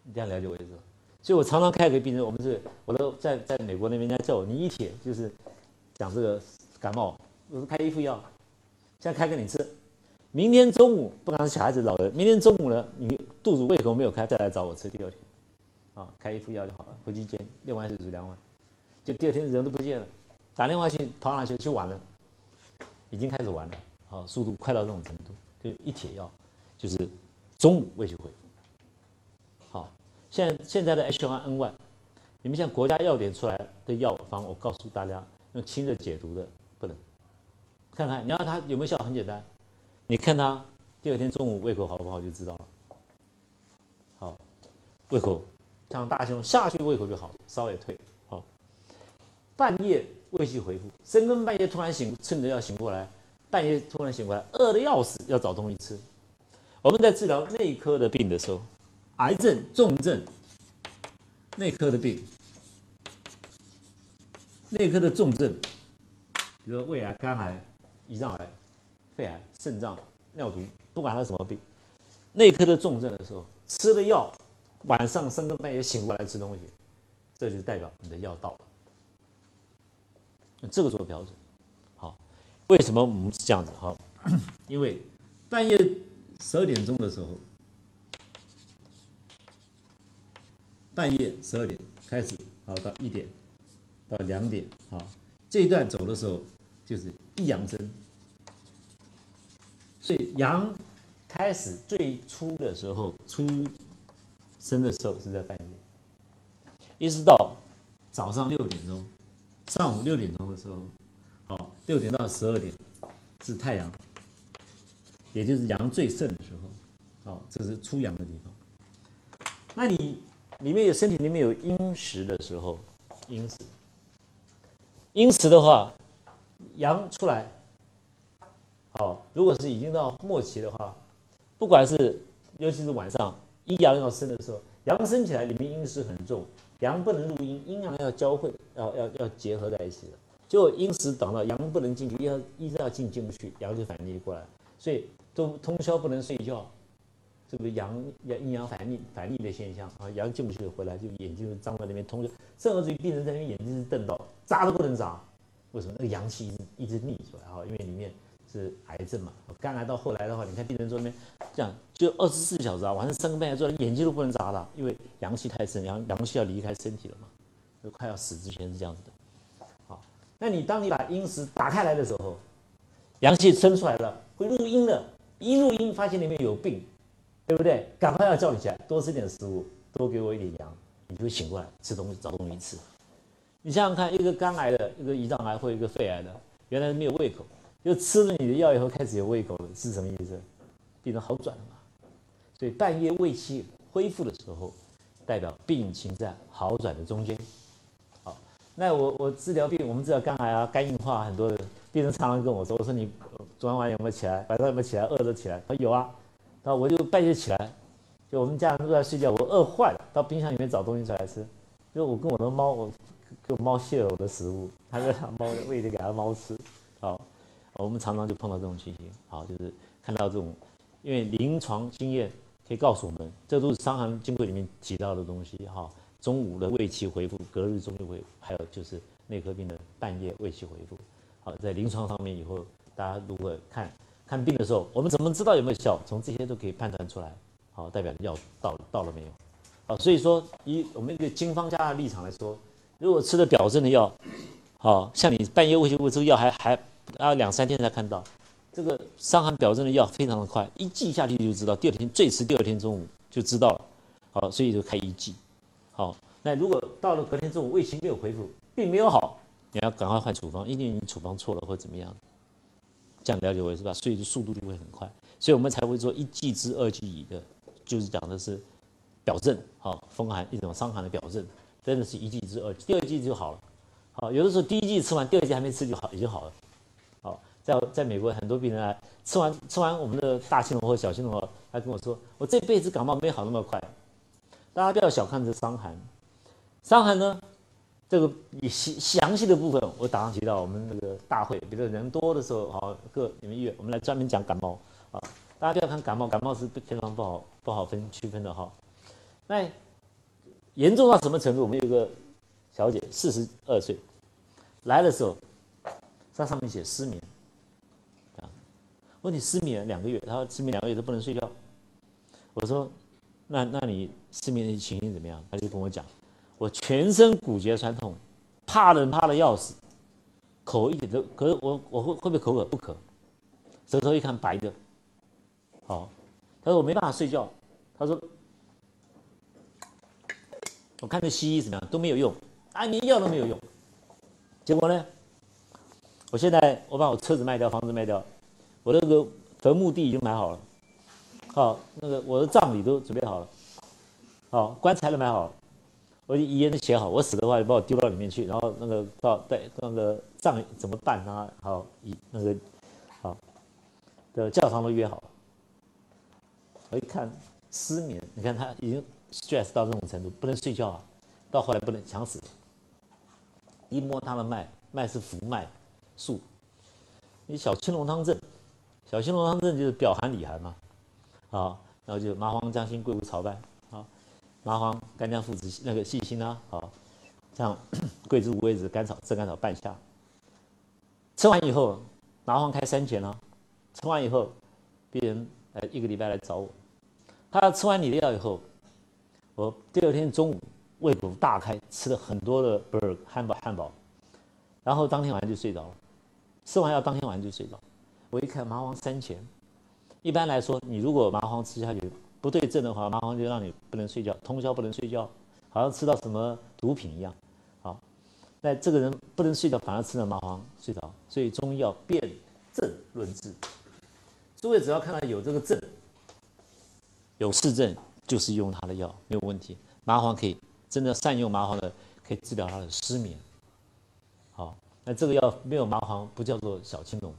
你这样了解我意思？所以我常常开给病人，我们是我都在在美国那边，人家叫我你一帖就是讲这个感冒，我说开一副药，现在开给你吃，明天中午不管是小孩子老人，明天中午呢，你肚子胃口没有开，再来找我吃第二天。啊，开一副药就好了，回去煎，六碗水煮两碗，就第二天人都不见了，打电话去跑哪去？去晚了，已经开始玩了，好，速度快到这种程度，就一帖药，就是中午胃就会。现现在的 H1N1，你们像国家药典出来的药方，我告诉大家，用清热解毒的不能，看看你要它有没有效，很简单，你看他第二天中午胃口好不好就知道了。好，胃口。像大熊下去胃口就好，稍微退好。半夜胃气回复，深更半夜突然醒，趁着要醒过来，半夜突然醒过来，饿得要死，要找东西吃。我们在治疗内科的病的时候，癌症、重症、内科的病，内科的重症，比如说胃癌、肝癌、胰脏癌、肺癌、肾脏、尿毒，不管它什么病，内科的重症的时候，吃了药，晚上深更半夜醒过来吃东西，这就代表你的药到了。这个做标准，好，为什么我们是这样子？好，因为半夜十二点钟的时候，半夜十二点开始，好到一点到两点，好，这一段走的时候就是一阳生，所以阳开始最初的时候出生的时候是在半夜，一直到早上六点钟。上午六点钟的时候，好，六点到十二点是太阳，也就是阳最盛的时候，好，这是出阳的地方。那你里面有身体里面有阴时的时候，阴时，阴时的话，阳出来，好，如果是已经到末期的话，不管是尤其是晚上阴阳要生的时候，阳升起来，里面阴湿很重。阳不能入阴，阴阳要交汇，要要要结合在一起的。就阴时挡到阳不能进去，要一直要进进不去，阳就反逆过来，所以都通宵不能睡觉，这个阳阳阴阳反逆反逆的现象啊，阳进不去回来就眼睛就张在那边通着，甚至于病人在那边眼睛是瞪到，眨都不能眨，为什么？那个阳气一直一直逆出来啊，因为里面是癌症嘛，肝癌到后来的话，你看病人坐那边这样。就二十四小时啊，晚上三更半夜做，眼睛都不能眨了，因为阳气太盛，阳阳气要离开身体了嘛，就快要死之前是这样子的。好，那你当你把阴石打开来的时候，阳气生出来了，会入阴的，一入阴发现里面有病，对不对？赶快要叫你起来，多吃点食物，多给我一点阳，你就醒过来吃东西，找东西吃。你想想看，一个肝癌的，一个胰脏癌或一个肺癌的，原来是没有胃口，就吃了你的药以后开始有胃口了，是什么意思？病人好转了嘛？所以半夜胃气恢复的时候，代表病情在好转的中间。好，那我我治疗病，我们治疗肝癌啊、肝硬化，很多的病人常常跟我说：“我说你昨天晚上有没有起来？晚上有没有起来？饿着起来？”他说有啊。那我就半夜起来，就我们家人都在睡觉，我饿坏了，到冰箱里面找东西出来吃。就我跟我的猫，我给我猫卸了我的食物，它就让猫喂的给它猫吃。好，我们常常就碰到这种情形。好，就是看到这种，因为临床经验。可以告诉我们，这都是《伤寒经柜》里面提到的东西哈。中午的胃气恢复，隔日中就会，还有就是内科病的半夜胃气恢复。好，在临床上面以后，大家如果看看病的时候，我们怎么知道有没有效？从这些都可以判断出来。好，代表药到到了没有？好，所以说以我们一个经方家的立场来说，如果吃的表证的药，好像你半夜胃气恢复，这个药还还要两三天才看到。这个伤寒表证的药非常的快，一剂下去就知道，第二天最迟第二天中午就知道了。好，所以就开一剂。好，那如果到了隔天中午胃气没有恢复，并没有好，你要赶快换处方，因为你处方错了或怎么样。这样了解我是吧？所以速度就会很快，所以我们才会做一剂之二剂以的，就是讲的是表证，好，风寒一种伤寒的表证，真的是一剂之二剂，第二剂就好了。好，有的时候第一剂吃完，第二剂还没吃就好，已经好了。好在在美国，很多病人啊，吃完吃完我们的大青龙或小青龙后，他跟我说：“我这辈子感冒没好那么快。”大家不要小看这伤寒，伤寒呢，这个详详细的部分，我打算提到我们那个大会，比如人多的时候，好，各你们医院，我们来专门讲感冒啊。大家不要看感冒，感冒是非常不好不好分区分的哈。那严重到什么程度？我们有个小姐，四十二岁，来的时候，在上面写失眠啊。问你失眠两个月，她说失眠两个月都不能睡觉。我说，那那你失眠的情形怎么样？他就跟我讲，我全身骨节酸痛，怕冷怕的要死，口一点都，可是我我会会不会口渴？不渴，舌头一看白的，好，他说我没办法睡觉，他说，我看这西医怎么样都没有用，安眠药都没有用，结果呢，我现在我把我车子卖掉，房子卖掉。我那个坟墓地已经买好了，好，那个我的葬礼都准备好了，好，棺材都买好了，我遗言都写好，我死的话就把我丢到里面去，然后那个到带那个葬怎么办啊？好，以那个好，的教堂都约好。我一看失眠，你看他已经 stress 到这种程度，不能睡觉啊，到后来不能想死。一摸他的脉，脉是浮脉，数。你小青龙汤症，小青龙汤症就是表寒里寒嘛，啊，然后就麻黄姜辛桂乌草柏，啊，麻黄干姜附子那个细辛啊，好，像 桂枝五味子甘草炙甘草半夏。吃完以后，麻黄开三钱啊，吃完以后，病人呃一个礼拜来找我，他吃完你的药以后，我第二天中午胃口大开，吃了很多的 burger 汉堡汉堡，然后当天晚上就睡着了。吃完药当天晚上就睡着，我一看麻黄三钱，一般来说，你如果麻黄吃下去不对症的话，麻黄就让你不能睡觉，通宵不能睡觉，好像吃到什么毒品一样。好，那这个人不能睡觉，反而吃了麻黄睡着，所以中医要辨证论治。诸位只要看到有这个症，有市症，就是用他的药没有问题。麻黄可以真的善用麻黄的，可以治疗他的失眠。好那这个药没有麻黄，不叫做小青龙，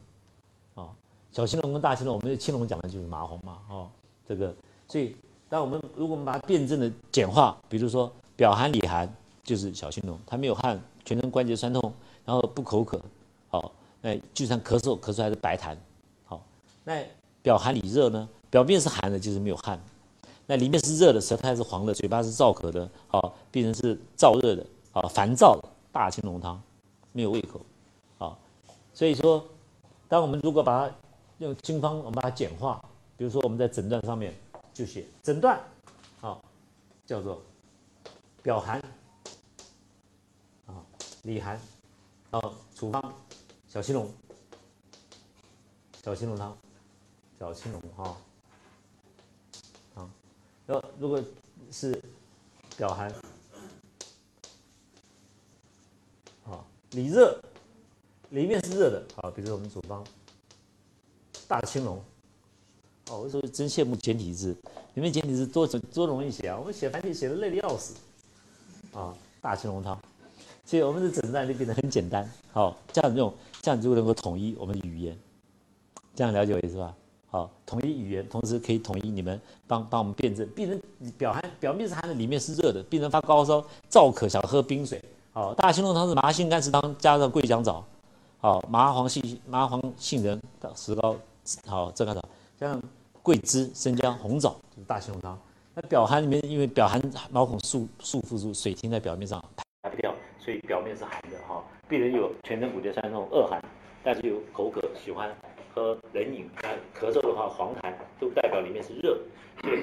啊，小青龙跟大青龙，我们的青龙讲的就是麻黄嘛，哦，这个，所以，当我们如果我们把它辩证的简化，比如说表寒里寒就是小青龙，它没有汗，全身关节酸痛，然后不口渴，好，那就算咳嗽，咳出来是白痰，好，那表寒里热呢，表面是寒的，就是没有汗，那里面是热的，舌苔是黄的，嘴巴是燥渴的，好，病人是燥热的，好，烦躁的，大青龙汤。没有胃口，啊，所以说，当我们如果把它用经方，我们把它简化，比如说我们在诊断上面就写诊断，啊，叫做表寒，啊，里寒，啊处方小青龙，小青龙汤，小青龙哈，啊，要如果是表寒。啊里热，里面是热的，好，比如说我们处方大青龙，哦，我说真羡慕简体字，你们简体字多多容易写啊，我们写繁体写的累的要死，啊，大青龙汤，所以我们的诊断就变得很简单，好，这样用，这样就能够统一我们的语言，这样了解我意思吧？好，统一语言，同时可以统一你们帮帮我们辩证，病人表寒表面是寒的，里面是热的，病人发高烧燥渴想喝冰水。好，大青龙汤是麻杏甘石汤加上桂姜枣，好，麻黄杏麻黄杏仁石膏，好，这个的加上桂枝生姜红枣就是大青龙汤。那表寒里面因为表寒毛孔束束缚住水停在表面上排不掉，所以表面是寒的哈。病人有全身骨节酸痛恶寒，但是有口渴喜欢喝冷饮，咳嗽的话黄痰都代表里面是热，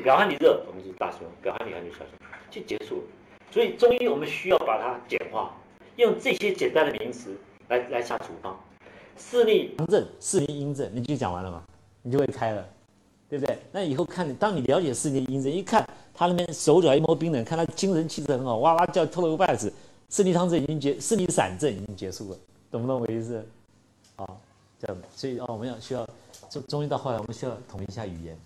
表寒里热我们就是大青龙，表寒里寒就小青龙，就结束了。所以中医我们需要把它简化，用这些简单的名词来来下处方。四逆阳症、四逆阴症，你就讲完了吗？你就会开了，对不对？那以后看你，当你了解四逆阴症，一看他那边手脚一摸冰冷，看他精神气质很好，哇哇叫，透了个半死，四逆汤症已经结，四逆散症已经结束了，懂不懂我意思？好，这样，所以哦，我们要需要中中医到后来，我们需要统一一下语言。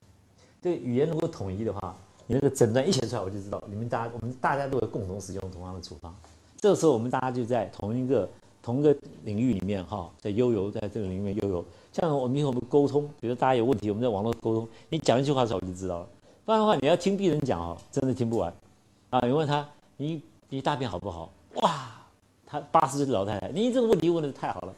对语言如果统一的话。你那个诊断一写出来，我就知道你们大家，我们大家都会共同使用同样的处方。这个时候，我们大家就在同一个同一个领域里面哈，在悠游，在这个领域悠游。像我们以后我们沟通，比如大家有问题，我们在网络沟通，你讲一句话的时候我就知道了。不然的话，你要听病人讲哦，真的听不完。啊，你问他，你你大便好不好？哇，他八十岁的老太太，你这个问题问的太好了。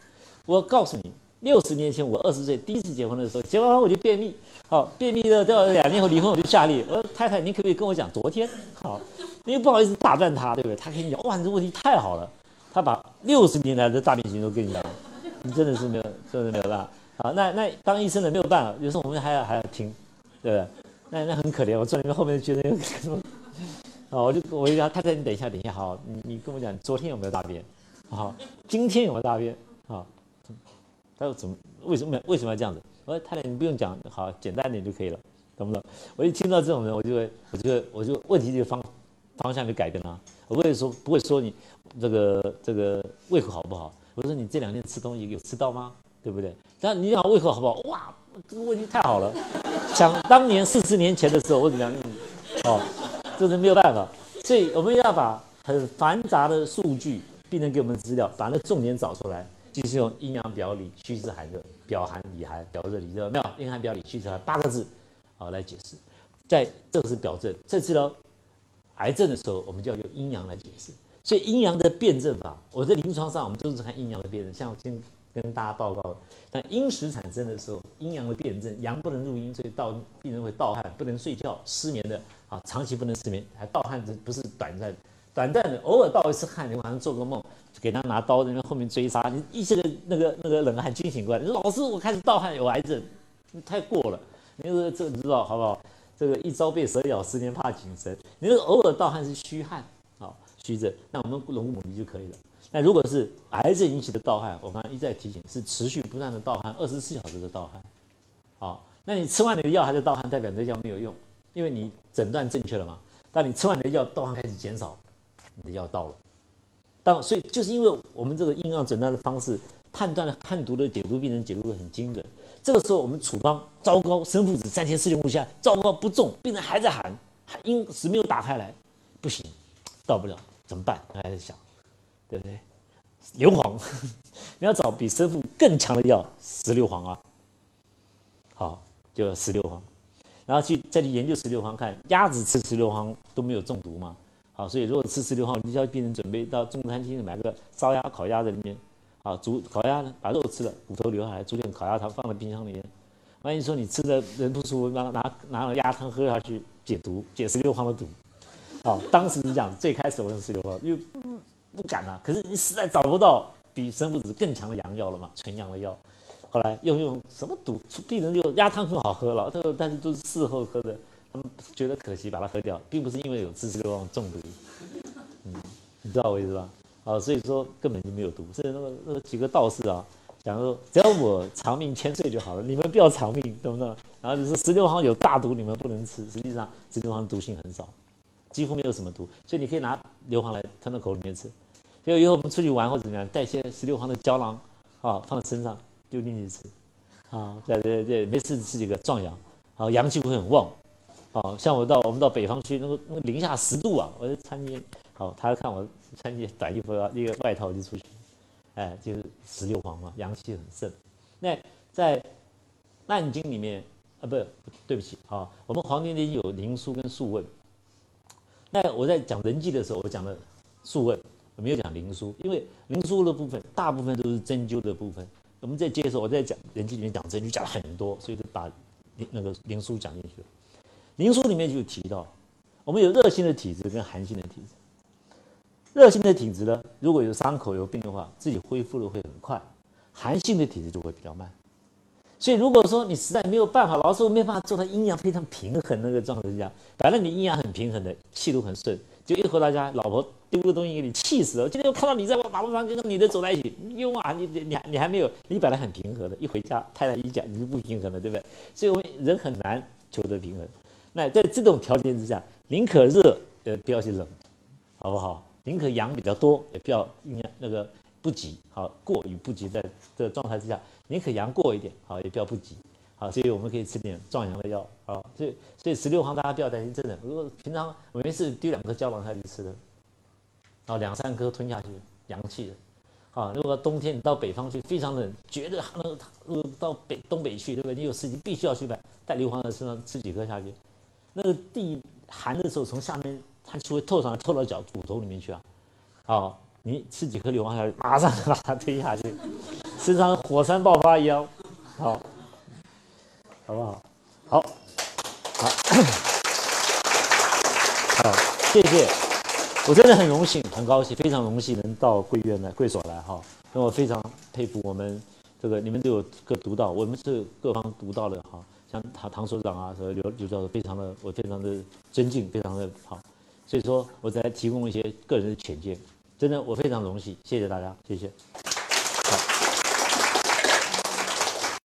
我告诉你。六十年前，我二十岁第一次结婚的时候，结完婚我就便秘，好便秘了，到两年后离婚，我就下痢。我说太太，你可不可以跟我讲昨天？好，因为不好意思打断他，对不对？他跟你讲，哇，你这问题太好了，他把六十年来的大便型都跟你讲了，你真的是没有，真的没有办法。好，那那当医生的没有办法，有时候我们还要还要听，对不对？那那很可怜，我坐你们后面觉得又什么？啊，我就我就讲太太，你等一下，等一下，好，你你跟我讲昨天有没有大便？好，今天有没有大便？好。他说怎么？为什么？为什么要这样子？我说太太，你不用讲，好，简单点就可以了，懂不懂？我一听到这种人，我就会，我就会，我就问题就方方向就改变了。我不会说，不会说你这个这个胃口好不好？我说你这两天吃东西有吃到吗？对不对？但你讲胃口好不好？哇，这个问题太好了。想当年四十年前的时候，我怎么样？哦，这是没有办法。所以我们要把很繁杂的数据，病人给我们资料，把那重点找出来。就是用阴阳表里虚实寒热，表寒里寒，表热里热，没有阴寒表里虚实寒八个字，好来解释。在这个是表证，在治疗癌症的时候，我们就要用阴阳来解释。所以阴阳的辩证法，我在临床上我们都是看阴阳的辩证。像我今跟大家报告，当阴时产生的时候，阴阳的辩证，阳不能入阴，所以盗病人会盗汗，不能睡觉，失眠的啊，长期不能失眠，还盗汗，这不是短暂的，短暂的偶尔盗一次汗，你晚上做个梦，给他拿刀，人家后面追杀，你一这个那个那个冷汗惊醒过来，你说老师我开始盗汗有癌症，太过了，你说这你知道好不好？这个一朝被蛇咬，十年怕井绳。你说偶尔盗汗是虚汗，啊，虚症，那我们龙骨牡蛎就可以了。那如果是癌症引起的盗汗，我刚刚一再提醒，是持续不断的盗汗，二十四小时的盗汗。好，那你吃完你的药还在盗汗，代表这药没有用，因为你诊断正确了嘛。当你吃完你的药，盗汗开始减少，你的药到了。当所以就是因为我们这个阴阳诊断的方式，判断了汗毒的解毒病人解毒的很精准。这个时候我们处方糟糕，生附子三千四千五下，糟糕不中，病人还在喊，还因屎没有打开来，不行，到不了，怎么办？还在想，对不对？硫磺，你要找比生附更强的药，石硫磺啊。好，就石硫磺，然后去再去研究石硫磺，看鸭子吃石硫磺都没有中毒嘛。好，所以如果吃石硫磺，你就叫病人准备到中餐厅买个烧鸭、烤鸭在里面。啊，煮烤鸭呢，把肉吃了，骨头留下来，煮点烤鸭汤放在冰箱里面。万一说你吃的人不舒服，拿拿拿了鸭汤喝下去解毒，解石硫磺的毒。好，当时你讲最开始我用石硫磺，因为不敢啊，可是你实在找不到比生附子更强的阳药了嘛，纯阳的药。后来又用什么毒？病人就鸭汤很好喝了，这但是都是事后喝的，他们觉得可惜，把它喝掉，并不是因为有吃石硫磺中毒。嗯，你知道我意思吧？啊，所以说根本就没有毒，是那个那个几个道士啊，讲说只要我长命千岁就好了，你们不要长命，懂不懂？然后就是石硫磺有大毒，你们不能吃。实际上石硫磺毒性很少，几乎没有什么毒，所以你可以拿硫磺来吞到口里面吃。就以后我们出去玩或者怎么样，带些石硫磺的胶囊啊，放在身上丢进去吃，啊，对对对，没事吃几个壮阳，啊，阳气会很旺。啊，像我到我们到北方去，那个那个零下十度啊，我在餐厅，好，他看我。穿件短衣服啊，一个外套就出去，哎，就是石硫磺嘛，阳气很盛。那在《难经》里面啊，不，对不起啊，我们《黄帝内经》有灵枢跟素问。那我在讲人际的时候，我讲了素问，没有讲灵枢，因为灵枢的部分大部分都是针灸的部分。我们在接受我在讲人际里面讲针灸讲了很多，所以就把那个灵枢讲进去了。灵枢里面就提到，我们有热性的体质跟寒性的体质。热性的体质呢，如果有伤口有病的话，自己恢复的会很快；寒性的体质就会比较慢。所以如果说你实在没有办法，老师没办法做到阴阳非常平衡那个状态下，反正你阴阳很平衡的，气都很顺，就一回到家，老婆丢个东西给你气死了。今天又看到你在马路上跟个女的走在一起，又啊，你你你你还没有，你本来很平和的，一回家太太一讲你就不平衡了，对不对？所以我们人很难求得平衡。那在这种条件之下，宁可热，呃，不要去冷，好不好？宁可阳比较多，也不要阴阳那个不急，好过于不急，在这个状态之下，宁可阳过一点，好也不要不急，好，所以我们可以吃点壮阳的药，好，所以所以石榴黄大家不要担心，真的，如果平常我没事丢两颗胶囊下去吃的，啊两三颗吞下去，阳气的，啊，如果冬天你到北方去非常冷，觉得那个呃到北东北去，对不对？你有事情必须要去买，带硫磺在身上吃几颗下去，那个地寒的时候从下面。它就会透上来，透到脚骨头里面去啊！好，你吃几颗硫磺下去，马上把它推下去，身上火山爆发一样，好，好不好？好，好，好，谢谢，我真的很荣幸，很高兴，非常荣幸能到贵院来，贵所来哈。那我非常佩服我们这个，你们都有各独到，我们是各方独到的哈。像唐唐所长啊，和刘刘教授，非常的，我非常的尊敬，非常的好。所以说，我再提供一些个人的浅见，真的我非常荣幸，谢谢大家，谢谢。